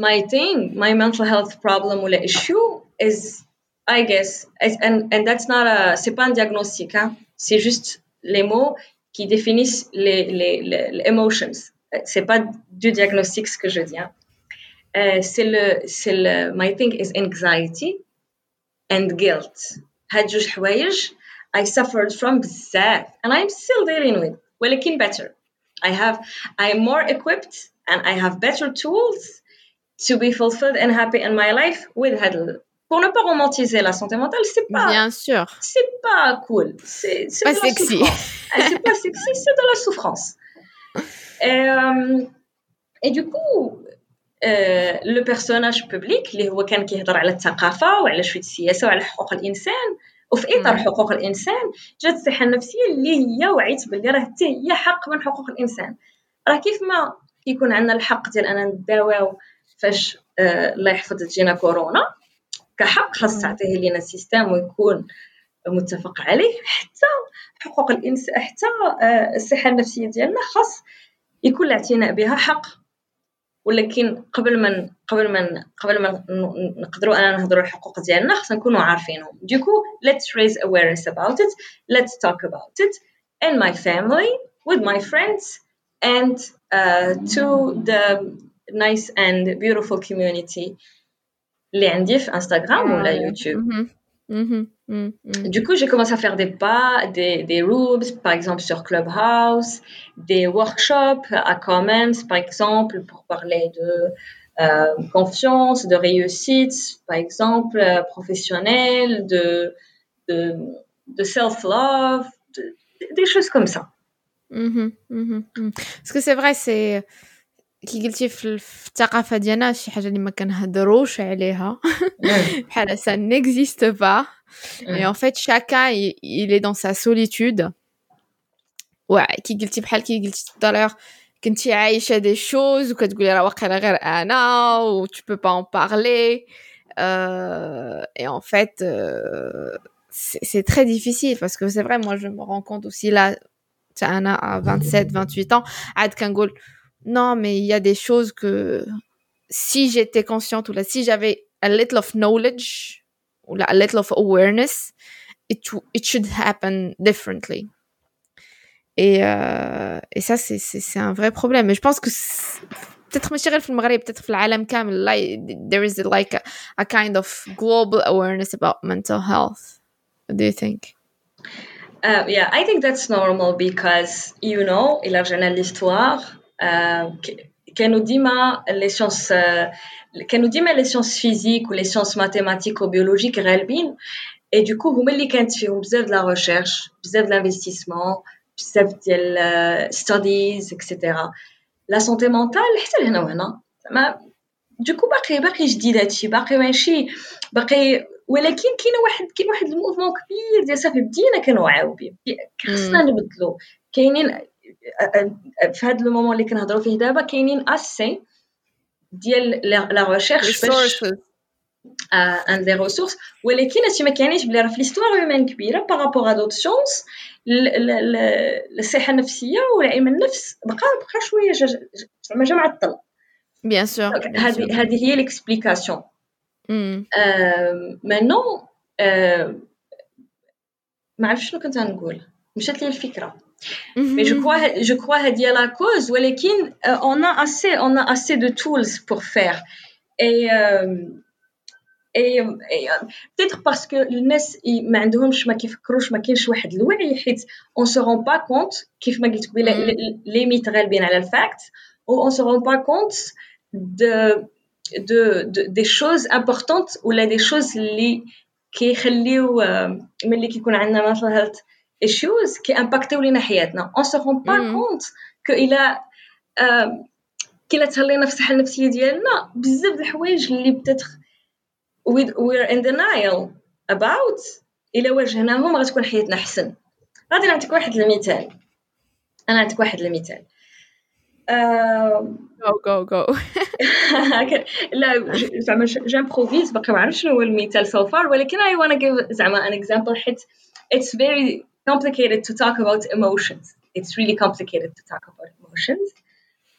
my thing my mental health problem ولا issue is I guess is, and and that's not a c'est pas un diagnostic hein c'est juste les mots qui définissent les les, les, les emotions c'est pas du diagnostic ce que je dis hein. euh, c'est le c'est le my thing is anxiety and guilt هاد جوج حوايج I suffered from بزاف and I'm still dealing with ولكن better I have I'm more equipped and I have better tools to be fulfilled and happy in my life with هذا pour ne pas romantiser la santé mentale, c'est pas. Bien sûr. C'est pas cool. C'est pas sexy. Ah, c'est pas sexy, c'est de la souffrance. Et, euh, et du coup, لو بيرسوناج بوبليك اللي هو كان كيهضر على الثقافه وعلى شويه السياسه وعلى حقوق الانسان وفي إطار حقوق الإنسان جات الصحه النفسيه اللي هي وعيت باللي راه حتى هي حق من حقوق الإنسان. راه كيف ما كيكون عندنا الحق ديال اننا نداواو فاش آه الله يحفظ تجينا كورونا كحق خاص تعطيه لينا السيستم ويكون متفق عليه حتى حقوق الانسان حتى آه الصحة النفسية ديالنا خاص يكون الاعتناء بها حق. ولكن قبل ما قبل ما قبل ما نقدروا انا نهضروا على الحقوق ديالنا خصنا نكونوا عارفينهم دوكو let's raise awareness about it let's talk about it in my family with my friends and uh, to the nice and beautiful community اللي عندي في انستغرام ولا يوتيوب Mhm, mhm, mhm. Du coup, j'ai commencé à faire des pas, des, des rooms, par exemple sur Clubhouse, des workshops à Commons, par exemple, pour parler de euh, confiance, de réussite, par exemple, euh, professionnelle, de, de, de self-love, de- des choses comme ça. Mhm, mhm, mhm. Parce que c'est vrai c'est كي قلتي في في الثقافة ديالنا شي حاجة اللي ما كنهضروش عليها بحال ça n'existe pas et en fait chacun il, il est dans sa solitude ouais كي قلتي بحال كي قلتي tout à l'heure كنتي عايشة des choses وكتقولي راه واقيلا غير انا و tu peux pas en parler euh, et en fait euh, c'est c'est très difficile parce que c'est vrai moi je me rends compte aussi là انا à 27 28 ans عاد كنقول non mais il y a des choses que si j'étais consciente ou là si j'avais a little of knowledge ou là, a little of awareness it, sh- it should happen differently et, euh, et ça c'est c'est c'est un vrai problème et je pense que c'est- peut-être ماشي غير في المغرب peut-être في العالم كامل like, there is like a, a kind of global awareness about mental health what do you think Uh, yeah, I think that's normal because, you know, إلا رجعنا للhistoire, uh, ك- كانوا ديما les sciences uh, كانوا ديما les sciences physiques و les sciences mathématiques و biologiques غالبين et du coup هما اللي كانت فيهم بزاف د la recherche بزاف د l'investissement بزاف ديال uh, studies etc la santé mentale حتى لهنا وهنا زعما دوكو باقي باقي جديد هادشي باقي ماشي باقي ولكن كاين واحد كاين واحد الموفمون كبير ديال صافي بدينا كنوعاو به خصنا نبدلو كاينين في هذا المومون اللي كنهضروا فيه دابا كاينين اسي ديال لا ريشيرش باش resources ان دي ريسورس ولكن هادشي ما كيعنيش بلي راه في ليستوار هيومان كبيره بارابور ا دوت سيونس الصحه النفسيه وعلم النفس بقى بقى شويه جا- جا- زعما جا معطل bien sûr, bien sûr. هذه هذه هي ليكسبليكاسيون Mm. مانون ما عرفتش شنو كنت غنقول مشات لي الفكره Mais je crois, je crois هذه هي la cause ولكن euh, on a assez, on a assez de tools pour faire. Et, euh, peut-être parce que الناس ما عندهمش ما كيفكروش ما كاينش واحد الوعي حيت on se rend pas compte كيف ما قلت قبيلة مم. les mythes غالبين على ال facts و on se rend pas compte de de, de des choses importantes ولا des choses اللي كيخليو آه، ملي كيكون عندنا mental health issues ك impactيو لينا حياتنا on se rend pas مم. compte que إلى آه، كي لا تهلينا في الصحة النفسية ديالنا بزاف د الحوايج اللي we we're in denial about الا واجهناهم غتكون حياتنا احسن غادي نعطيك واحد المثال انا نعطيك واحد المثال آه، go go go لا ج- زعما ج- جامبروفيز باقي ما عرفتش شنو هو المثال so far ولكن I wanna give زعما an example حيت it's very complicated to talk about emotions it's really complicated to talk about emotions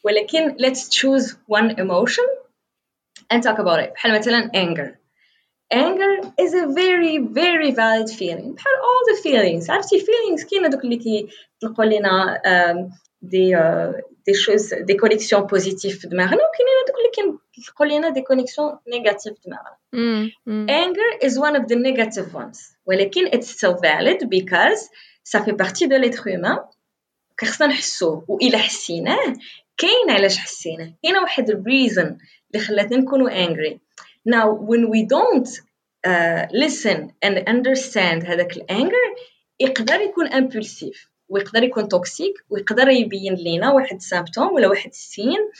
ولكن let's choose one emotion and talk about it بحال مثلا anger anger is a very very valid feeling. بحال all the feelings. عرفتي feelings كاين هذوك اللي كيطلقوا um, des des choses des connexions positives في دماغنا وكاينين هذوك اللي كيطلقوا لنا des connexions négatives في دماغنا. anger is one of the negative ones. ولكن it's still valid because ça fait partie de l'être humain. خصنا نحسوه. وإلا حسيناه كاين علاش حسيناه. كاينة واحد ال reason اللي خلاتنا نكونوا angry. Now when we don't uh, listen and understand هذاك ال anger يقدر يكون impulsive ويقدر يكون toxic ويقدر يبين لنا واحد symptom ولا واحد ال sign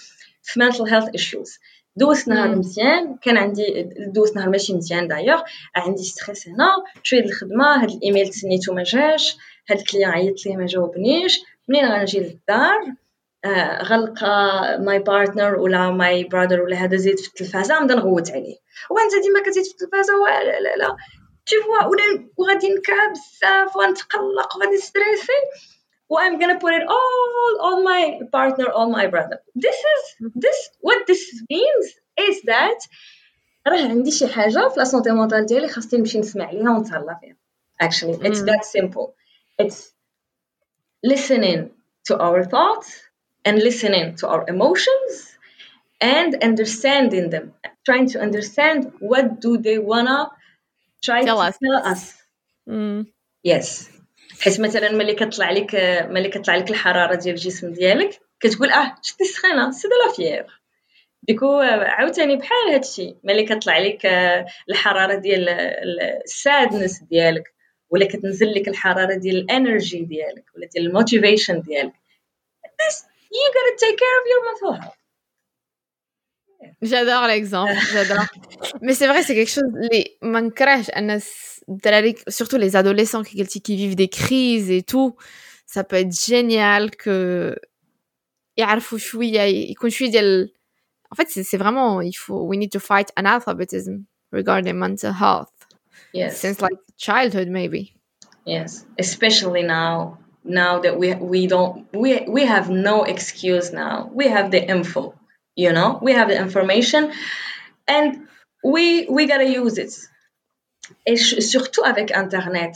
في mental health issues. دوزت نهار مزيان كان عندي دوزت نهار ماشي مزيان دايوغ عندي stress هنا شوية الخدمة؟ هاد الإيميل تسنيتو ما جاش هاد ال client عيطت ليه ما جاوبنيش منين غنجي للدار؟ غلقة my partner ولا my brother ولا هذا زيد في التلفازة نبدا نغوت عليه. وانت ديما كتزيد في التلفازة لا لا لا. vois ولا وغادي نكا بزاف وغنتقلق وغادي نstressي. و I'm gonna put it all on my partner on my brother. This is this what this means is that راه عندي شي حاجة في la santé mentale ديالي خاصني نمشي نسمع ليها ونتهلا فيها. Actually it's that simple. It's listening to our thoughts and listening to our emotions and understanding them. Trying to understand what do they wanna try Tell to us. tell us. Mm. yes حيت مثلا ملي كتطلع لك ملي كتطلع لك الحرارة ديال الجسم ديالك كتقول آه شتي سخينه c'est de la fièvre. du coup عاوتاني بحال هادشي ملي كتطلع لك آه، الحرارة ديال ال sadness ديالك ولا كتنزل لك الحرارة ديال ال energy ديالك ولا ديال ال motivation ديالك. you gotta take care of your mental health J'adore l'exemple, j'adore. Mais c'est vrai, c'est quelque chose, les manquerages, surtout les adolescents qui, qui vivent des crises et tout, ça peut être génial que يعرفوا شوية يكون شوية ديال en fait c'est c'est vraiment il faut we need to fight analphabetism regarding mental health yes since like childhood maybe Yes, especially now. Now that we we don't we we have no excuse now. We have the info, you know. We have the information, and we we gotta use it. Et ch- surtout avec Internet.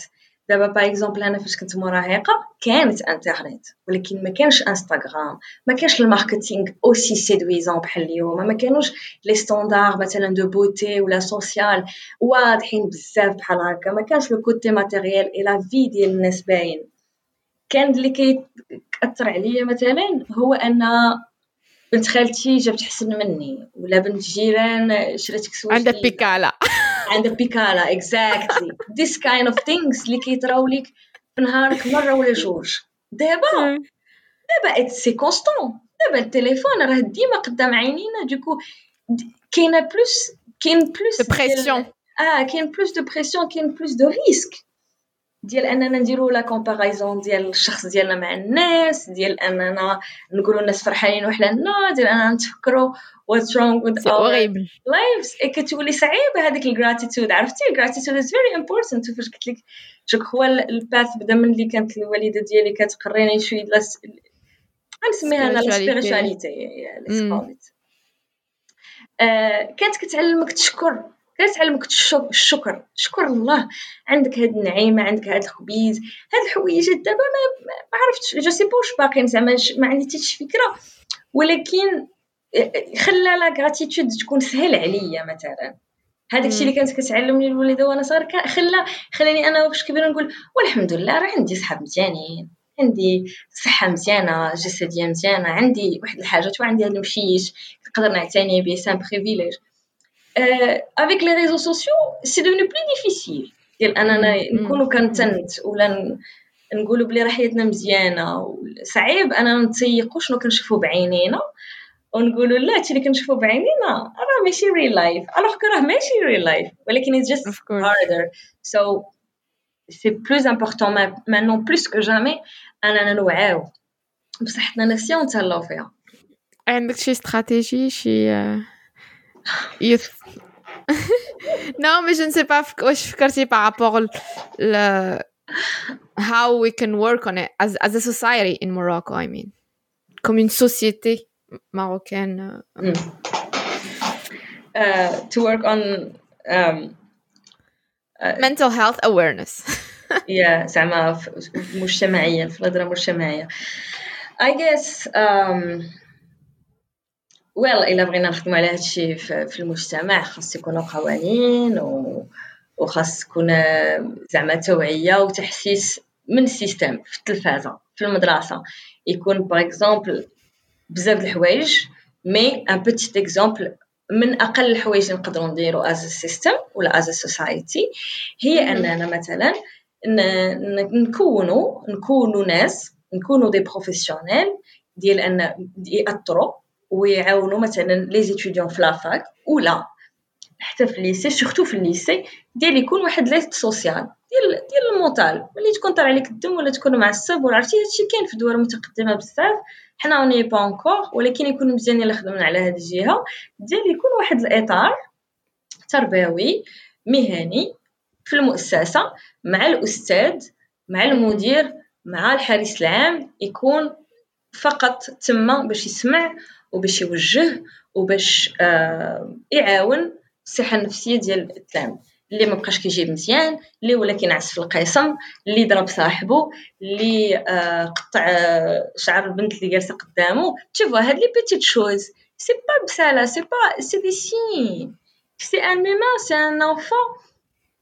دابا باغ اكزومبل انا فاش كنت مراهقه كانت انترنت ولكن ما كانش انستغرام ما كانش الماركتينغ اوسي سيدويزون بحال اليوم ما كانوش لي ستاندار مثلا دو بوتي ولا سوسيال واضحين بزاف بحال هكا ما كانش لو كوتي ماتيريال اي لا في ديال الناس باين كان اللي كيأثر عليا مثلا هو أن بنت خالتي جابت حسن مني ولا بنت الجيران شرات كسوه عندها. بيكالا. عندها بيكالا exactly. This kind of things اللي كيطراو لك في نهارك مرة ولا جوج. دابا دابا c'est constant دابا التليفون راه ديما قدام عينينا du coup كاينة plus كاين plus pression. آه كاين plus de pression كاين plus de risque ديال أننا نديرو la comparaison ديال الشخص ديالنا مع الناس ديال أننا نقولوا الناس فرحانين وحنا ديال أننا نتفكروا with c'est our horrible. lives. إيه كتولي صعيبه هذيك ال gratitude عرفتي؟ ال gratitude is very important. وفاش قلت لك je crois ال path بدا من اللي كانت الوالدة ديالي كتقريني شوية la s- غنسميها أنا لا. spiritualité كانت كتعلمك تشكر. كانت تعلمك الشكر. شكر الله. عندك هاد النعيمة عندك هاد الخبيز. هاد الحوايج دابا ما عرفتش. je sais pas واش باقيين. زعما ما عندي حتى شي فكره ولكن خلى la gratitude تكون سهل عليا مثلا. هذاك الشيء اللي كانت كتعلمني الوالده وأنا صغير كان- خلى خلاني أنا واش كبيرة نقول والحمد لله راه عندي صحاب مزيانين. عندي صحة مزيانة جسدية مزيانة. عندي واحد الحاجات وعندي هذا المشيش. نقدر نعتني به. سان بريفيليج افيك لي ريزو سوسيو سي devenu بلو ديفيسيل ديال اننا مم. نكونوا كنتنت ولا ن- نقولوا بلي راه حياتنا مزيانه صعيب اننا نتسيقوا شنو كنشوفوا بعينينا ونقولوا لا هادشي اللي كنشوفوا بعينينا راه ماشي ريل لايف الوغ كو راه ماشي ريل لايف ولكن it's just Of course. harder so c'est plus important ma- maintenant plus que jamais اننا نوعاو بصحتنا النفسيه ونتهلاو فيها عندك شي استراتيجي شي آه، youth non mais je ne sais pas فك- واش فكرتي par rapport ل- ل how we can work on it as as a society in Morocco I mean comme une société marocaine euh, Mm. Uh, to work on um, mental health awareness يا زعما ف- مجتمعيا في الهضره مجتمعيه I guess um, well إلا بغينا نخدموا على هادشي في في المجتمع خاص يكونوا قوانين و وخاص تكون زعما توعية وتحسيس من ال système في التلفازة في المدرسة يكون par exemple بزاف د الحوايج mais un petit exemple من أقل الحوايج اللي نقدروا نديرو as system ولا as society هي. أننا مثلا نكونوا نكونوا ناس نكونوا des professionnels ديال أن ياثروا ويعاونوا مثلا les étudiants في la fac ولا حتى في ال lycée surtout في ال lycée ديال يكون واحد l'assistante sociale ديال ديال ال mental ملي تكون طالع عليك الدم ولا تكون معصب ولا عرفتي هادشي كاين في دول متقدمه بزاف. حنا on est pas encore ولكن يكون مزيان الا خدمنا على هاد الجهة. ديال يكون واحد الإطار تربوي مهني في المؤسسة مع الأستاذ مع المدير مع الحارس العام يكون فقط تما باش يسمع وباش يوجه وباش آه يعاون الصحه النفسيه ديال التلاميذ اللي ما بقاش كيجيب مزيان اللي ولا كينعس في القسم اللي ضرب صاحبه اللي آه قطع آه شعر البنت اللي جالسه قدامه تشوفوا هاد لي بيتيت شوز سي با بسالا سي با سي دي سين سي ان هيومان سي ان انفون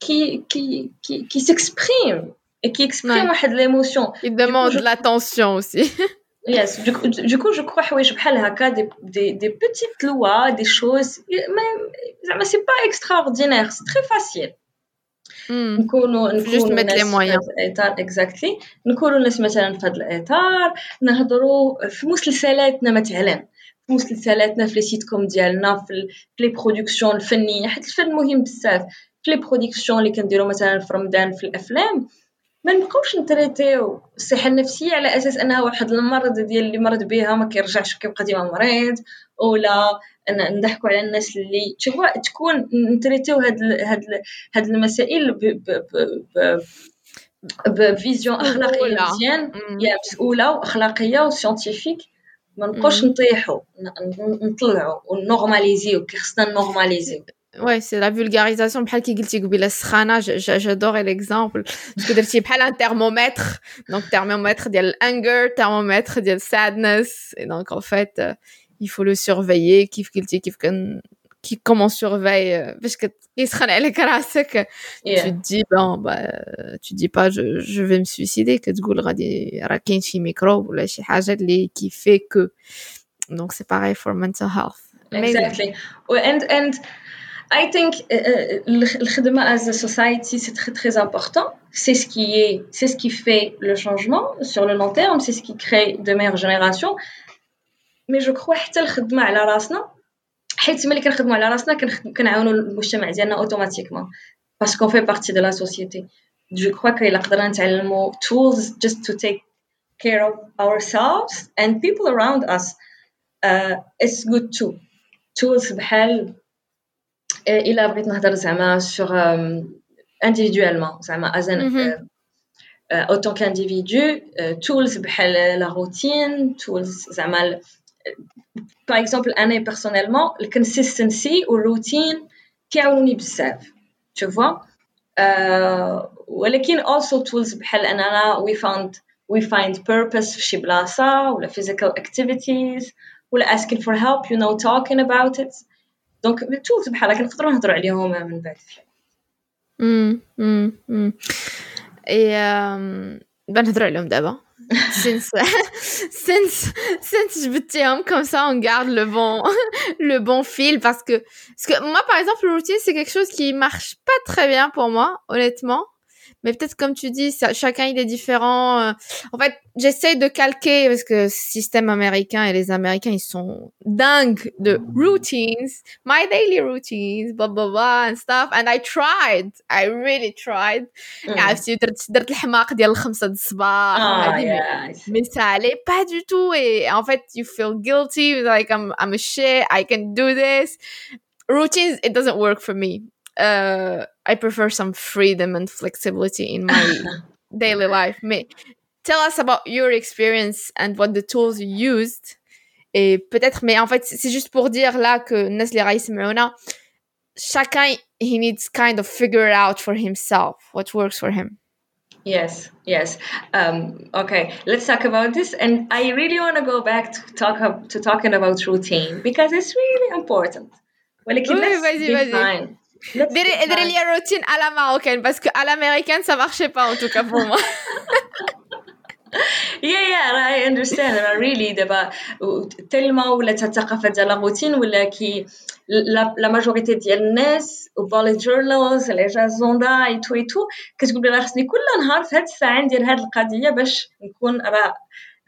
qui qui qui qui s'exprime et qui exprime Ouais. واحد l'émotion Il demande de l'attention aussi. Yes, du coup, du coup, je crois حوايج بحال هكا des, des, des petites lois, des choses, mais زعما c'est pas extraordinaire, c'est très facile. Hmm. نكونوا Faut juste نكونوا mettre les ناس moyens. في هذا الاطار اكزاكتلي نكونوا ناس مثلا في هذا الاطار نهضروا في مسلسلاتنا مثلا في مسلسلاتنا في لي سيت كوم ديالنا في ال- في لي برودكسيون الفنيه حيت الفن مهم بزاف في لي برودكسيون اللي كنديروا مثلا في رمضان في الافلام ما نبقاوش نتريتيو الصحة النفسية على أساس أنها واحد المرض ديال اللي مرض بها ما كيرجعش كيبقى ديما مريض ولا نضحكوا على الناس اللي تشوفوا تكون نتريتيو هاد ال- هاد ال- هاد المسائل ب ب ب ب ب vision أخلاقية. مزيان. يا مسؤولة وأخلاقية و scientifique ما نبقاوش نطيحوا نطلعوا ونورماليزيو كي خصنا نورماليزيو Ouais, c'est la vulgarisation. J'adorais l'exemple. Je peux dire un thermomètre. Donc, thermomètre, il y a l'anger, thermomètre, il y a le sadness. Et donc, en fait, euh, il faut le surveiller. Kif kilti, kif qui comment on surveille euh, parce que il sera là tu te dis bon bah euh, tu dis pas je, je vais me suicider que tu gouleras des raquins chez microbes ou là chez hajat qui fait que donc c'est pareil for mental health exactly and and I think uh, uh, le khidma as a society c'est très très important. C'est ce qui est c'est ce qui fait le changement sur le long terme, c'est ce qui crée de meilleures générations. Mais je crois حتى الخدمة على راسنا حيت ملي كنخدموا على راسنا كنخد- كنعاونوا المجتمع ديالنا اوتوماتيكمون باسكو في بارتي دو لا سوسيتي جو كخوا كي الا قدرنا نتعلموا tools just to take care of ourselves and people around us uh, it's good too tools بحال آه، الا بغيت نهضر زعما sur um, individuellement زعما as an Mhm. uh, uh, autant qu'individu uh, tools بحال la routine tools زعما ال- par exemple انا personnellement le consistency و routine كيعاونوني بزاف tu vois uh, ولكن also tools بحال اننا we found we find purpose في شي بلاصه ولا physical activities ولا asking for help you know talking about it دونك tools بحال هكا نقدروا نهضروا عليهم من بعد امم امم امم اي آم، بنهضروا عليهم دابا since since since جبتيهم comme ça on garde le bon le bon fil parce que parce que moi par exemple le routine c'est quelque chose qui marche pas très bien pour moi honnêtement mais peut-être comme tu dis ça, chacun il est différent euh. en fait j'essaie de calquer parce que le système américain et les américains ils sont dingues de routines my daily routines blah blah blah and stuff and I tried I really tried عرفتي درت درت الحماق ديال الخمسة د الصباح ah وهادي yes mais ça allait pas du tout et en fait you feel guilty like I'm I'm a shit I can do this routines it doesn't work for me uh, I prefer some freedom and flexibility in my daily life. Mais tell us about your experience and what the tools you used. Et peut-être, mais en fait, c'est juste pour dire là que Nesli Raïs Meona, chacun, he needs kind of figure out for himself what works for him. Yes, yes. Um, okay, let's talk about this. And I really want to go back to talk to talking about routine because it's really important. Well, oui, let's vas-y, define. ديري ديري define. لي روتين على ماروكان باسكو على امريكان ça marchait pas en tout cas pour moi Yeah, yeah, I understand. I really دابا تلما ولات الثقافة ديال الروتين ولا كي لا لا ماجوريتي ديال الناس وبالي جورنالز لي جازوندا اي تو اي تو كتقول لي راه خصني كل نهار في هاد الساعه ندير هاد القضيه باش نكون راه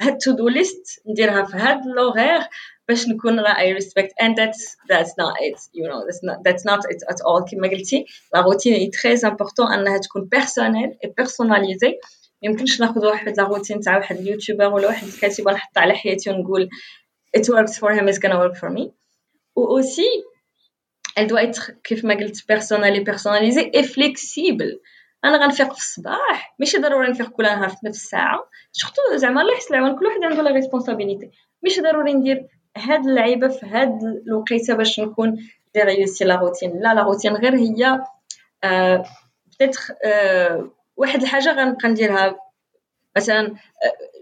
هاد تو دو ليست نديرها في هاد لوغير باش نكون راه and that's that's not it you know that's not that's not it at all. كما قلتي la routine est très important انها تكون personnelle et personnalisée يمكنش ناخذ واحد la routine تاع واحد ال youtuber ولا واحد الكاتب ونحطها على حياتي ونقول it works for him it's gonna work for me. و aussi elle doit être كيف ما قلت personnelle personnalisée et flexible أنا غنفيق في الصباح ماشي ضروري نفيق كل نهار في نفس الساعة. شفتو زعما الله يحسن العوان كل واحد عنده la responsabilité ماشي ضروري ندير هاد اللعيبة في هاد الوقيتة باش نكون دي ريوسي لا روتين. لا لا روتين غير هي آه بتاتخ آه واحد الحاجة غنبقى نديرها. مثلا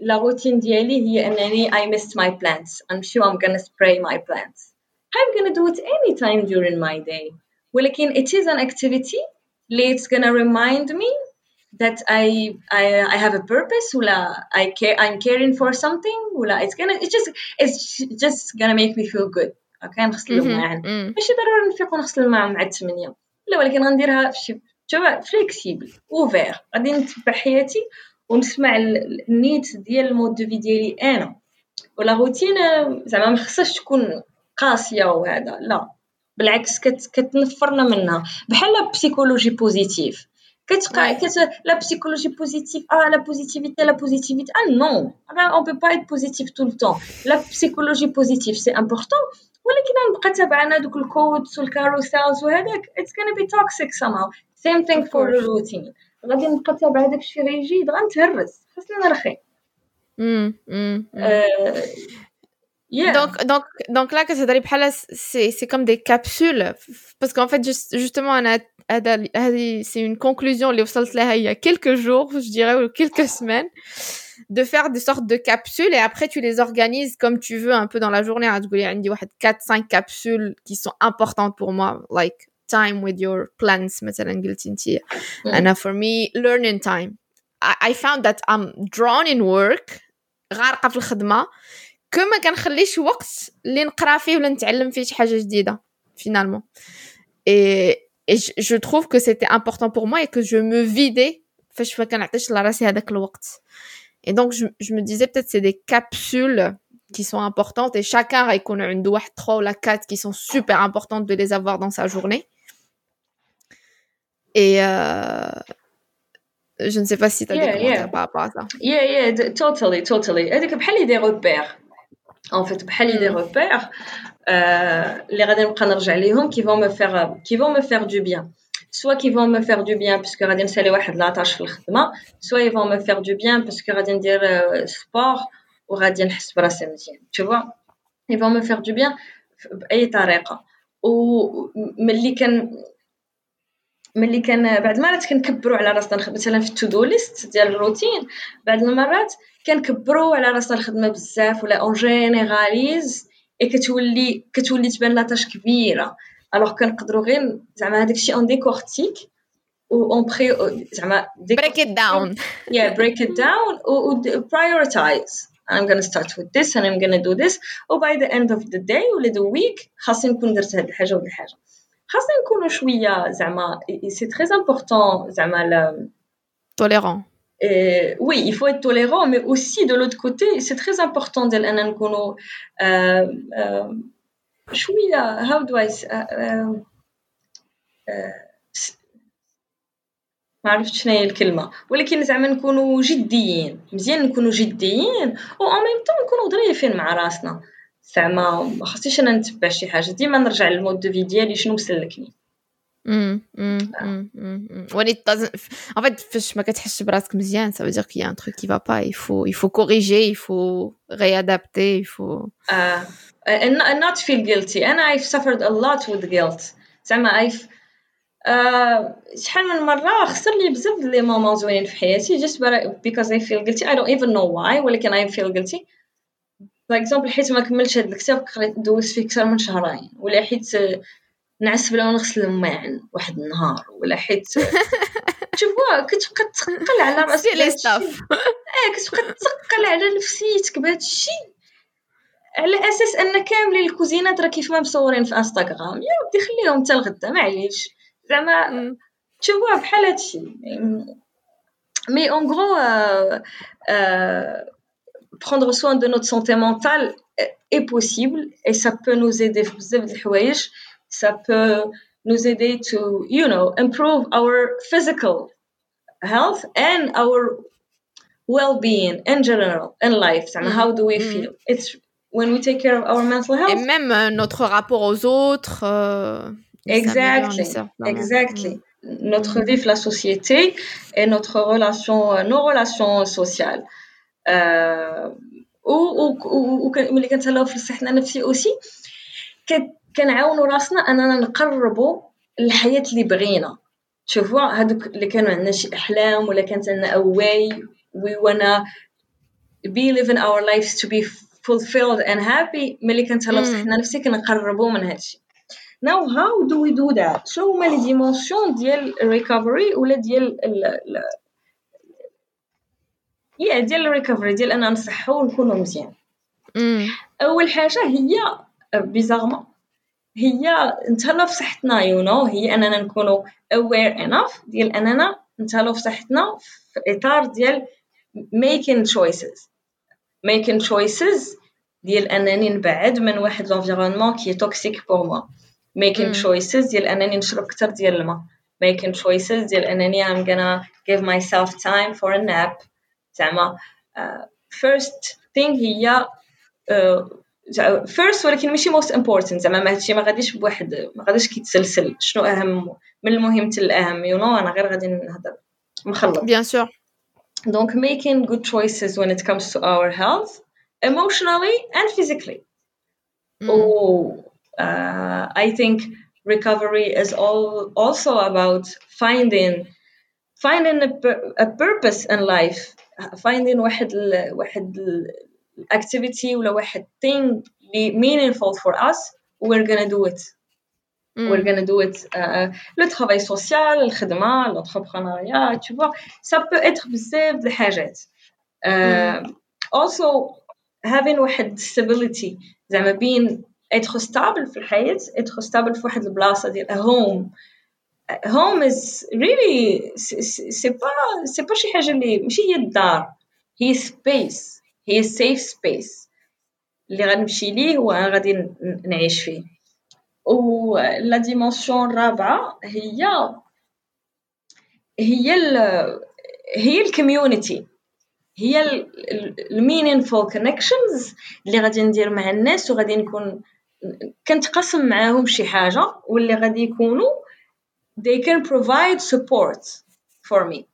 لا روتين ديالي هي أنني I missed my plants. I'm sure I'm gonna spray my plants. I'm gonna do it anytime during my day. ولكن it is an activity it's gonna remind me that I I I have a purpose ولا I care I'm caring for something ولا it's gonna it's just it's just gonna make me feel good. okay نغسل الماعن ماشي ضروري نفيق ونغسل الماعن مع الثمانية لا ولكن غنديرها في شي flexible ouvert غادي نتبع حياتي ونسمع ال need ديال ال mode de vie ديالي أنا. و la routine زعما ما خصهاش تكون قاسية وهذا لا. بالعكس كت كتنفرنا منها. بحال la psychologie positive كتبقى كت لا بسيكولوجي بوزيتيف اه لا بوزيتيفيتي لا بوزيتيفيتي اه نو اون بو با ايت بوزيتيف طول الطون لا بسيكولوجي بوزيتيف سي امبورطون ولكن نبقى تابعنا دوك الكودز والكاروسيلز وهذاك اتس غانا بي توكسيك somehow same thing for the routine غادي نبقى تابع هذاك الشيء ريجيد غنتهرس خاصني نرخي Yeah. Donc, donc, donc là, que c'est c'est comme des capsules. Parce qu'en fait, juste, justement, c'est une conclusion, il y a quelques jours, je dirais, ou quelques semaines, de faire des sortes de capsules et après, tu les organises comme tu veux un peu dans la journée. Il y a 4-5 capsules qui sont importantes pour moi, like time with your plants, مثلا قلتي انت. And for me, learning time. I, I found that I'm drawn in work, غارقة في الخدمة, كو ما كنخليش وقت اللي نقرا فيه ولا نتعلم فيه شي حاجه جديده finalement et, et je, trouve que c'était important pour moi et que je me vidais. Et donc je, me disais peut-être c'est des capsules qui sont importantes et chacun qu'on a une doigt trois ou la quatre qui sont super importantes de les avoir dans sa journée. Et euh, je ne sais pas si tu as yeah, des commentaires yeah. par rapport à ça. Yeah yeah totally totally. Des repères en fait بحال des repères اللي غادي نبقى نرجع ليهم qui vont me faire qui vont me faire du bien soit qui vont me faire du bien puisque غادي نسالي واحد لاطاش في الخدمه soit ils vont me faire du bien puisque غادي ندير سبور وغادي نحس براسي مزيان tu vois ils vont me faire du bien باي طريقه وملي كان ملي كان بعض المرات كنكبروا على راسنا مثلا في ال to do list ديال الروتين بعض المرات كنكبروا على راسنا الخدمة بزاف ولا on généralise et كتولي كتولي تبان la tâche كبيرة. Alors كنقدروا غير زعما هذاك الشيء on décortique و on break زعما break it down yeah break it down و prioritize. I'm gonna start with this and I'm gonna do this. و by the end of the day ولا the week خاصني نكون درت هاد الحاجة وهاد الحاجة. خاصنا نكونوا شويه زعما سي تري امبورطون زعما tolérant Et oui, il faut être tolérant, mais aussi de l'autre côté, c'est très important de l'anakono. شوية how do I ما عرفت شنو هي الكلمه ولكن زعما نكونوا جديين مزيان نكونوا جديين و ان ميم طون نكونوا ظريفين مع راسنا زعما ما خصنيش أنا نتبع شي حاجة. ديما نرجع للمود دو في ديالي شنو مسلكني. وني طازن en fait فاش ما كتحسش براسك مزيان سا فيدير كيا ان تروك كي با يفو يفو كوريجي يفو غيادابتي يفو and not feel guilty أنا I suffered a lot with guilt زعما I آه، شحال من مرة خسر لي بزاف les moments زوينين في حياتي just because I feel guilty I don't even know why ولكن اي فيل جيلتي for example حيت ما كملتش هاد الكتاب قريت دوزت فيه أكثر من شهرين. ولا حيت نعس بلا نغسل الماعن واحد النهار ولا حيت تشوفوا كتبقى تثقل على رأسك les stuff آه كتبقى تثقل على نفسيتك بهذا الشيء. على أساس أن كاملين الكوزينات راه كيف ما مصورين في إنستغرام. يا ودي خليهم حتى الغدا معليش. زعما تشوفوها بحال هادشي mais en gros prendre soin de notre santé mentale est possible et ça peut nous aider. Ça peut nous aider to you know improve our physical health and our well-being in general in life. And how do we mm. feel? It's when we take care of our mental health. et même euh, notre rapport aux autres euh, exactly. exactly. Mm. notre vie la société et notre relation euh, nos relations sociales وملي كنتهلاو في صحتنا النفسيه aussi كنعاونوا راسنا أننا نقربوا الحياة اللي بغينا. شوفوا هذوك اللي كانوا عندنا شي أحلام ولا كانت عندنا a way we wanna be living our lives to be fulfilled and happy ملي كنتهلاو في صحتنا النفسيه كنقربوا من هادشي. Now how do we do that شنو هما les dimensions ديال ال recovery ولا ديال هي ديال ال recovery ديال أننا نصحو ونكونو مزيان. أول حاجة هي bizarrement هي نتهلاو في صحتنا you know هي أننا نكونو aware enough ديال أننا نتهلاو في صحتنا في إطار ديال making choices. Making choices ديال أنني نبعد من واحد l'environnement qui est toxique pour moi making choices ديال أنني نشرب أكثر ديال الماء. Making choices ديال أنني I'm gonna give myself time for a nap. زعما first thing هي first ولكن ماشي most important زعما ما هادشي ما غاديش بواحد ما غاديش كيتسلسل شنو اهم من المهم حتى الاهم يو you know انا غير غادي نهضر مخلط bien sûr donc making good choices when it comes to our health emotionally and physically mm. oh uh, i think recovery is all also about finding finding a, a purpose in life finding واحد ال واحد activity ولا واحد thing meaningful for us we're gonna do it mm. we're gonna do it uh, le travail social الخدمة l'entrepreneuriat tu vois ça peut être بزاف د الحاجات uh, mm. also having واحد stability زعما being être stable في الحياة être stable في واحد البلاصة ديال a home home is really c'est pas c'est pas شي حاجة اللي ماشي هي الدار هي space هي safe space اللي غنمشي ليه وأنا غادي نعيش فيه و la dimension الرابعه هي هي ال هي ال community هي ال meaningful connections اللي غادي ندير مع الناس وغادي نكون كنتقاسم معاهم شي حاجة واللي غادي يكونوا they can provide support for me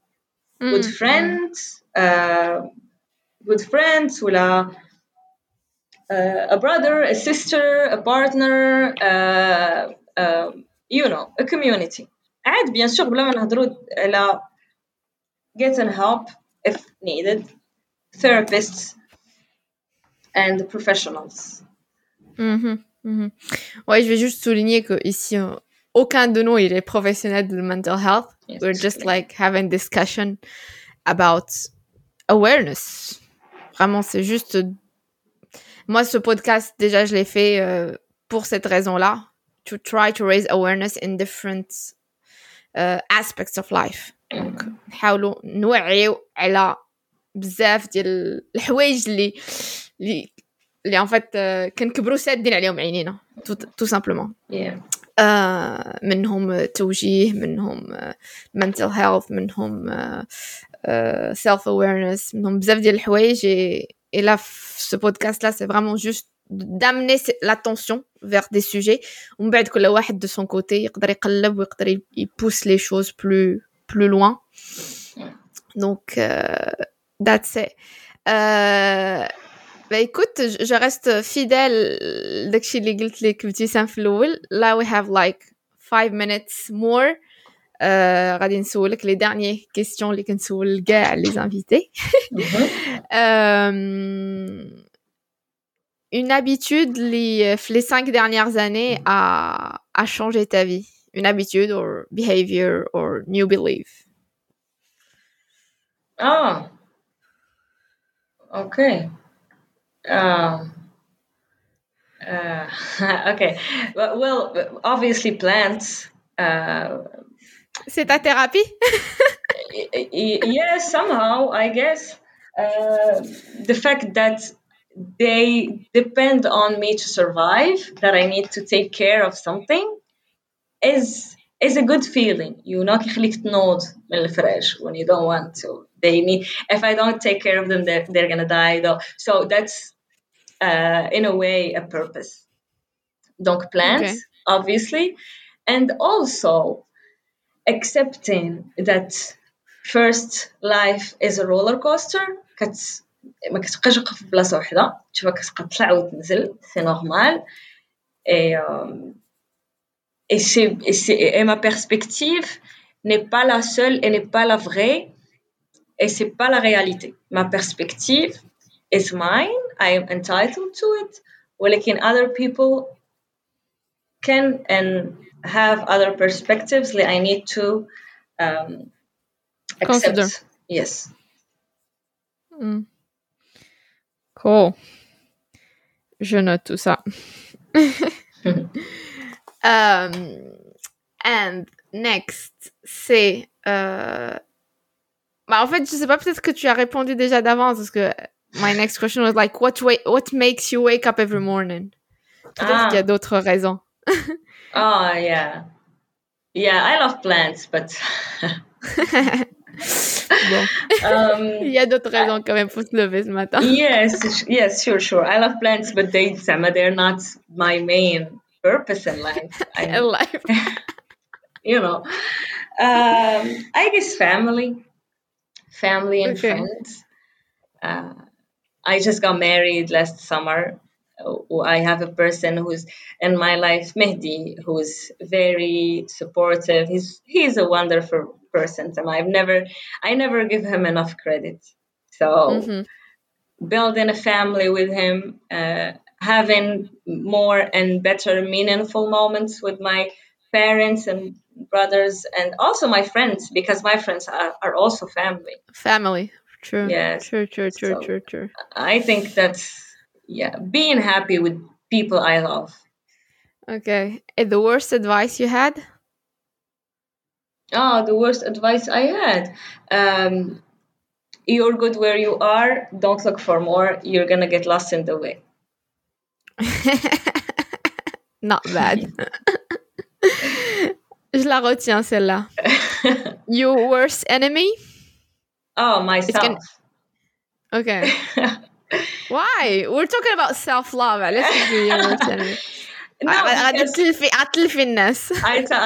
mm. good friends uh, good friends ولا uh, a brother a sister a partner uh, uh, you know a community عاد bien sûr بلا ما نهضروا على getting help if needed therapists and professionals mm -hmm. Mm -hmm. Ouais, je vais juste souligner que ici aucun de nous il est professionnel de mental health. Yes, We're just like having discussion about awareness. Vraiment, c'est juste. Moi, ce podcast, déjà, je l'ai fait euh, pour cette raison-là. To try to raise awareness in different uh, aspects of life. Donc, نحاولوا نوعيو على بزاف ديال الحوايج اللي اللي اللي en fait كنكبروا سادين عليهم عينينا tout, simplement. Yeah. آه منهم توجيه منهم mental health منهم آه self awareness منهم بزاف ديال الحوايج et là ce podcast là c'est vraiment juste d'amener l'attention vers des sujets ومن بعد كل واحد de son côté يقدر يقلب ويقدر يبوس les choses plus plus loin donc euh, that's it euh, bah écoute, je reste fidèle داكشي اللي قلت لك ابتسام في الاول لا we have like 5 minutes more euh, غادي نسولك لي ديرنيي كيسيون اللي كنسول كاع لي انفيتي une habitude اللي في les 5 dernières années a a changé ta vie une habitude or behavior or new belief ah okay um, uh, okay. Well, obviously plants. Uh, C'est ta thérapie? yes, somehow, I guess. Uh, the fact that they depend on me to survive, that I need to take care of something, is is a good feeling. You know, يخليك تنوض من الفراش when you don't want to. They need. If I don't take care of them, they're, they're gonna die. Though. So that's uh, in a way a purpose. Donc plants, okay. obviously, and also accepting that first life is a roller coaster كت ما كتبقاش واقف في بلاصه وحده تشوفها كتطلع وتنزل سي نورمال اي et, c'est, et, c'est, et ma perspective n'est pas la seule et n'est pas la vraie et c'est pas la réalité. Ma perspective is mine. I am entitled to it. ولكن other people can and have other perspectives that I need to um, accept. Consider. Yes. Mm. Cool. Je note tout ça. um, and next, c'est. Euh... bah, en fait, je sais pas, peut-être que tu as répondu déjà d'avance parce que my next question was like, what, what makes you wake up every morning? Peut-être ah. qu'il y a d'autres raisons. oh, yeah. Yeah, I love plants, but. bon. Um, Il y a d'autres raisons quand même pour se lever ce matin. yes, yes, sure, sure. I love plants, but they, they're not my main purpose in life. in life. you know, um, I guess family, family and okay. friends. Uh, I just got married last summer. I have a person who's in my life, Mehdi, who's very supportive. He's he's a wonderful person, and I've never I never give him enough credit. So mm-hmm. building a family with him, uh, having more and better meaningful moments with my parents and brothers and also my friends because my friends are, are also family. Family. True. Yeah true true true so true true. I think that's yeah being happy with people i love. Okay. And the worst advice you had? Oh the worst advice i had. Um you're good where you are don't look for more you're gonna get lost in the way. Not bad. Je la retiens celle-là. Your worst enemy? Oh, myself. Gonna... Okay. Why? We're talking about self-love. Let's do your worst enemy. No, I,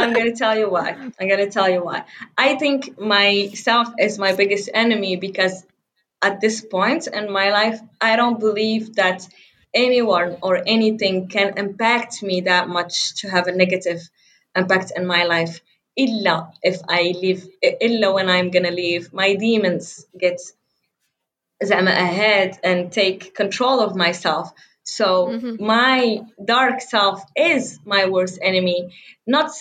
am going to tell you why. I'm going to tell you why. I think myself is my biggest enemy because at this point in my life, I don't believe that anyone or anything can impact me that much to have a negative impact in my life illa if I leave illa when I'm gonna leave my demons get ahead and take control of myself so mm-hmm. my dark self is my worst enemy not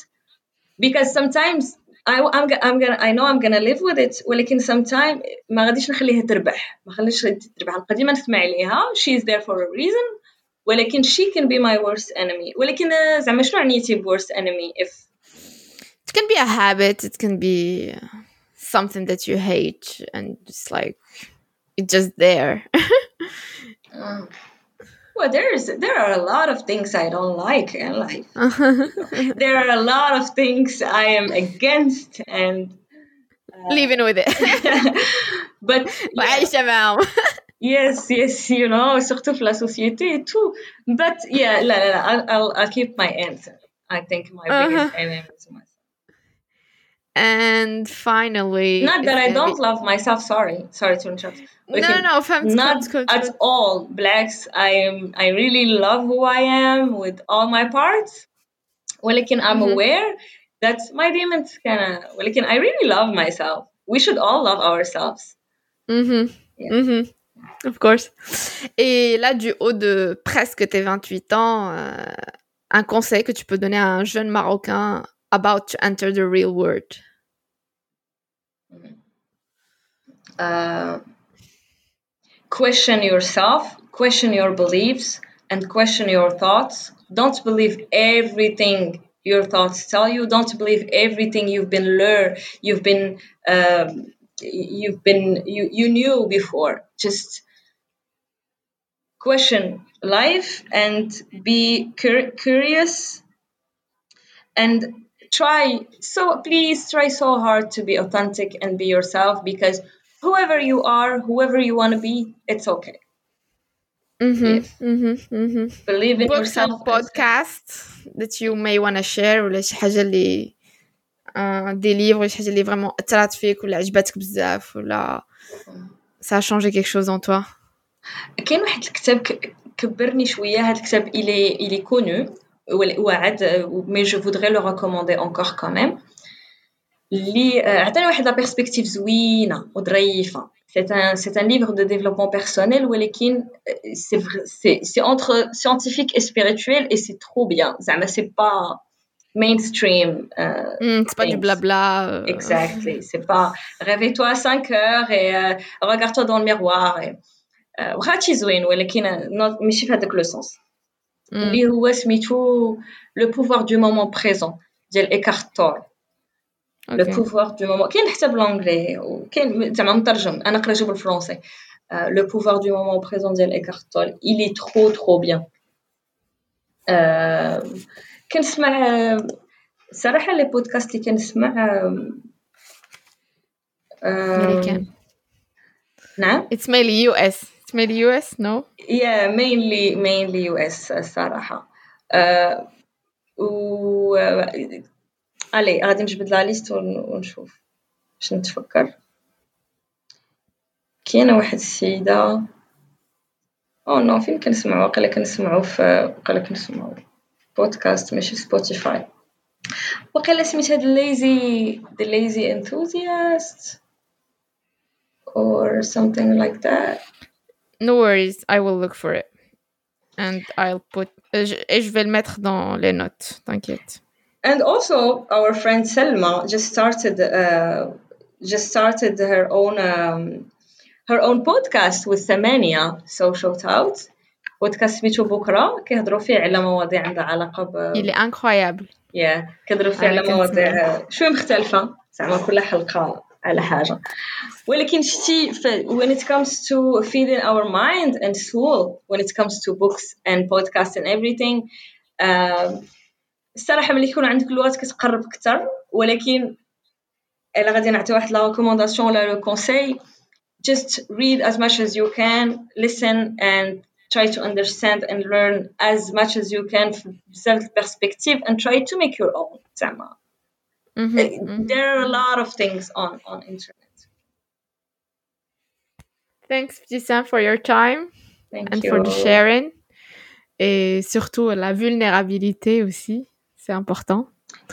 because sometimes I, I'm, I'm gonna I know I'm gonna live with it ولكن sometime ما غاديش نخليها تربح ما خليش تربح نبقى ديما نسمع عليها she's there for a reason ولكن she can be my worst enemy ولكن زعما شنو عنيتي ب worst enemy if it can be a habit it can be something that you hate and just like it's just there um, well, there's there are a lot of things I don't like in life. there are a lot of things I am against and uh, living with it. but yeah. yes, yes, you know, surtout la société et tout. But yeah, la, la, la, I'll, I'll, I'll keep my answer. I think my uh-huh. biggest enemy is myself. And finally, not that I don't love myself. Sorry, sorry to interrupt. Okay. No, no, no. Not at all. Blacks. I am. I really love who I am with all my parts. ولكن I'm mm-hmm. aware that my demons kind of. ولكن I really love myself. We should all love ourselves. Mm-hmm. Yeah. Mm-hmm. Of course. Et là, du haut de presque tes 28 ans, euh, un conseil que tu peux donner à un jeune Marocain about to enter the real world? Uh, question yourself, question your beliefs, and question your thoughts. Don't believe everything your thoughts tell you. Don't believe everything you've been learned, you've been, um, you've been, you, you knew before. Just question life and be cur- curious and try so please try so hard to be authentic and be yourself because whoever you are whoever you want to be it's okay mm-hmm, mm-hmm, mm-hmm. believe in books yourself and podcasts that you may want to share ولا شي حاجه اللي دي ليفر ولا شي حاجه اللي فريمون اثرت فيك ولا عجبتك بزاف ولا ça a changé quelque chose en toi كاين واحد الكتاب كبرني شويه هذا الكتاب الي الي كونو واعد مي جو فودري لو ريكوموندي انكور كوميم اللي عطاني واحد لا بيرسبكتيف زوينه وظريفه c'est un c'est un livre de développement personnel ولكن c'est c'est c'est entre scientifique et spirituel et c'est trop bien زعما c'est pas mainstream. Euh, mm, c'est pas du blabla. Euh... Exact. C'est pas réveille-toi à 5 heures et euh, regarde-toi dans le miroir. Et, le sens. Mm. Le pouvoir du moment présent. Le pouvoir du moment. l'anglais le français. Euh, le pouvoir du moment présent, il est trop, trop bien. Euh, كنسمع صراحة لي بودكاست اللي كنسمع امريكان نعم It's mainly US It's mainly US no yeah mainly mainly US الصراحة uh, و علي غادي نجبد لا ليست ونشوف باش نتفكر كاينة واحد السيده أو نو فين كنسمعو واقيلا كنسمعو في واقيلا كنسمعو بودكاست ماشي سبوتيفاي وقيلا سميت هاد الليزي the lazy enthusiast or something like that no worries I will look for it and I'll put et je vais le mettre dans les notes t'inquiète and also our friend Selma just started uh, just started her own um, her own podcast with Semania so shout out بودكاست سميتو بكرة. كيهضروا فيه على مواضيع عندها علاقة ب est incroyable. يا كيهضروا فيه على مواضيع شوية مختلفة؟ زعما كل حلقة على حاجة. ولكن شتي when it comes to feeding our mind and soul when it comes to books and podcasts and everything الصراحة ملي يكون عندك اللغات كتقرب أكثر. ولكن إلا غادي نعطي واحد لا ريكومونداسيون ولا لو كونساي just read as much as you can listen and try to understand and learn as much as you can بزاف perspective and try to make your own زعما mm-hmm, mm-hmm. there are a lot of things on on internet thanks Ptissam for your time Thank and you. for the sharing et surtout la vulnérabilité aussi c'est important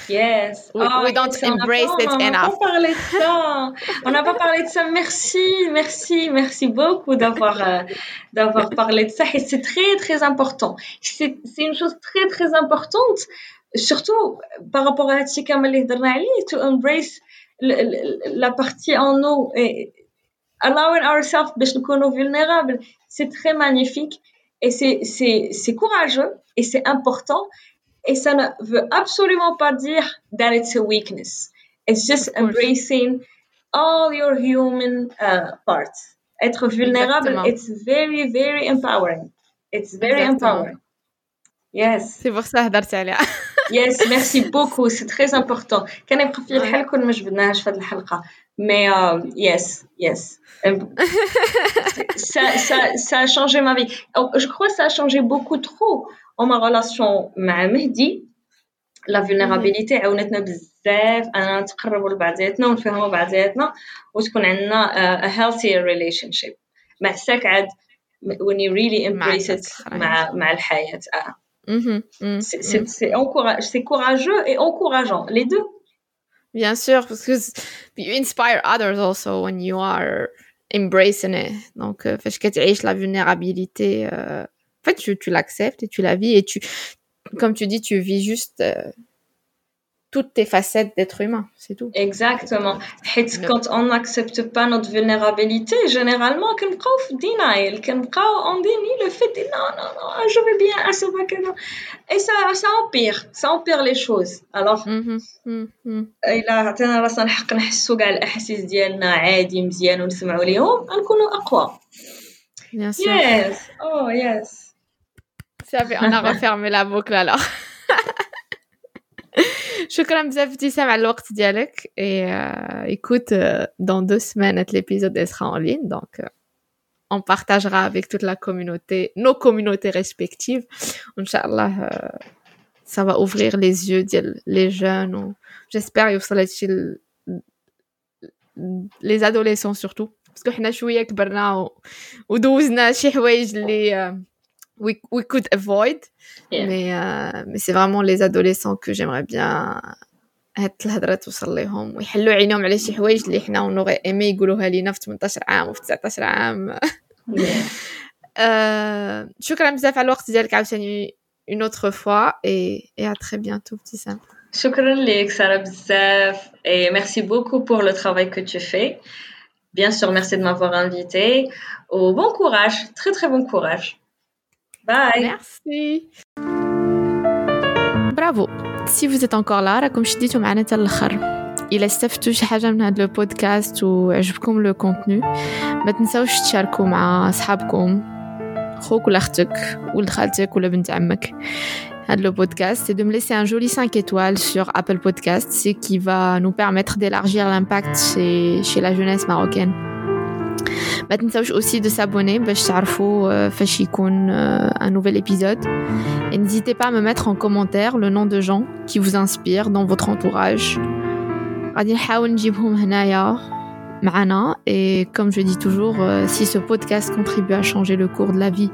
Yes. We, ah, don't embrace on it enough. On n'a pas parlé de ça. on n'a pas parlé de ça. Merci, merci, merci beaucoup d'avoir euh, parlé de ça. Et c'est très très important. C'est une chose très très importante, surtout par rapport à to embrace la partie en nous et allowing ourselves vulnérables. C'est très magnifique et c'est courageux et c'est important. Et ça ne veut absolument pas dire that it's a weakness. It's just embracing all your human uh, parts. Être vulnérable, Exactement. it's very, very empowering. It's very Exactement. empowering. Yes. C'est pour ça هدرت عليها. Yes, merci beaucoup. C'est très important. كان يبقى في الحل كون ما جبدناهاش في هذه الحلقة. Mais uh, yes, yes. ça, ça, ça a changé ma vie. Je crois que ça a changé beaucoup trop en ma relation مع مهدي لا فولنرابيليتي عاونتنا بزاف اننا نتقربوا لبعضياتنا ونفهموا بعضياتنا وتكون عندنا a healthier relationship مع الساك عاد when you really embrace it مع مع الحياة اه c'est c'est encourage c'est courageux et encourageant les deux Bien sûr, parce que you inspire others also when you are embracing it. Donc, فاش كتعيش la vulnérabilité, euh, en fait, tu, tu l'acceptes et tu la vis et tu, comme tu dis, tu vis juste euh, toutes tes facettes d'être humain, c'est tout. Exactement. حيت quand on n'accepte pas notre vulnérabilité, généralement كنبقاو في denial, كنبقاو on dénie le fait de non non non, je vais bien, ça va كذا. Et ça ça empire, ça empire les choses. Alors إلا عطينا راسنا الحق نحسو كاع الأحاسيس ديالنا عادي مزيان ونسمعوا ليهم غنكونوا أقوى. Bien sûr. Yes. Oh, yes. Ça fait, on a refermé la boucle alors. شكرا بزاف ابتسام على الوقت ديالك et euh, écoute euh, dans deux semaines l'épisode sera en ligne donc euh, on partagera avec toute la communauté nos communautés respectives Inch'Allah euh, ça va ouvrir les yeux ديال les jeunes ou j'espère يوصل هادشي les adolescents surtout باسكو حنا شويه كبرنا ودوزنا شي حوايج اللي we, we could avoid Yeah. mais euh, mais c'est vraiment les adolescents que j'aimerais bien هاد الهضره توصل لهم ويحلوا عينهم على شي حوايج اللي حنا ونوغي ايمي يقولوها لينا في 18 عام وفي 19 عام Yeah. euh, شكرا بزاف على الوقت ديالك عاوتاني une autre fois et, et à très bientôt petit Sam شكرا لك سارة بزاف et merci beaucoup pour le travail que tu fais. Bien sûr, merci de m'avoir invité. Au bon courage, très très bon courage. Bye. Merci. Bravo. Si vous êtes encore là, راكم شديتوا معنا حتى الاخر. إلا استفدتوا شي حاجة من هذا البودكاست وعجبكم لو كونتوني ما تنساوش تشاركوا مع أصحابكم خوك ولا أختك ولد خالتك ولا بنت عمك هذا le podcast et de me laisser un joli 5 étoiles sur Apple Podcast, ce qui va nous permettre d'élargir l'impact chez, chez la jeunesse marocaine. ما تنساوش aussi de s'abonner باش تعرفوا آه، فاش يكون آه، un nouvel épisode. Et n'hésitez pas à me mettre en commentaire le nom de gens qui vous inspirent dans votre entourage. غادي نحاول نجيبهم هنايا معنا et comme je dis toujours euh, si ce podcast contribue à changer le cours de la vie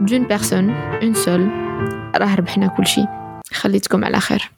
d'une personne une seule راه ربحنا كل شيء خليتكم على خير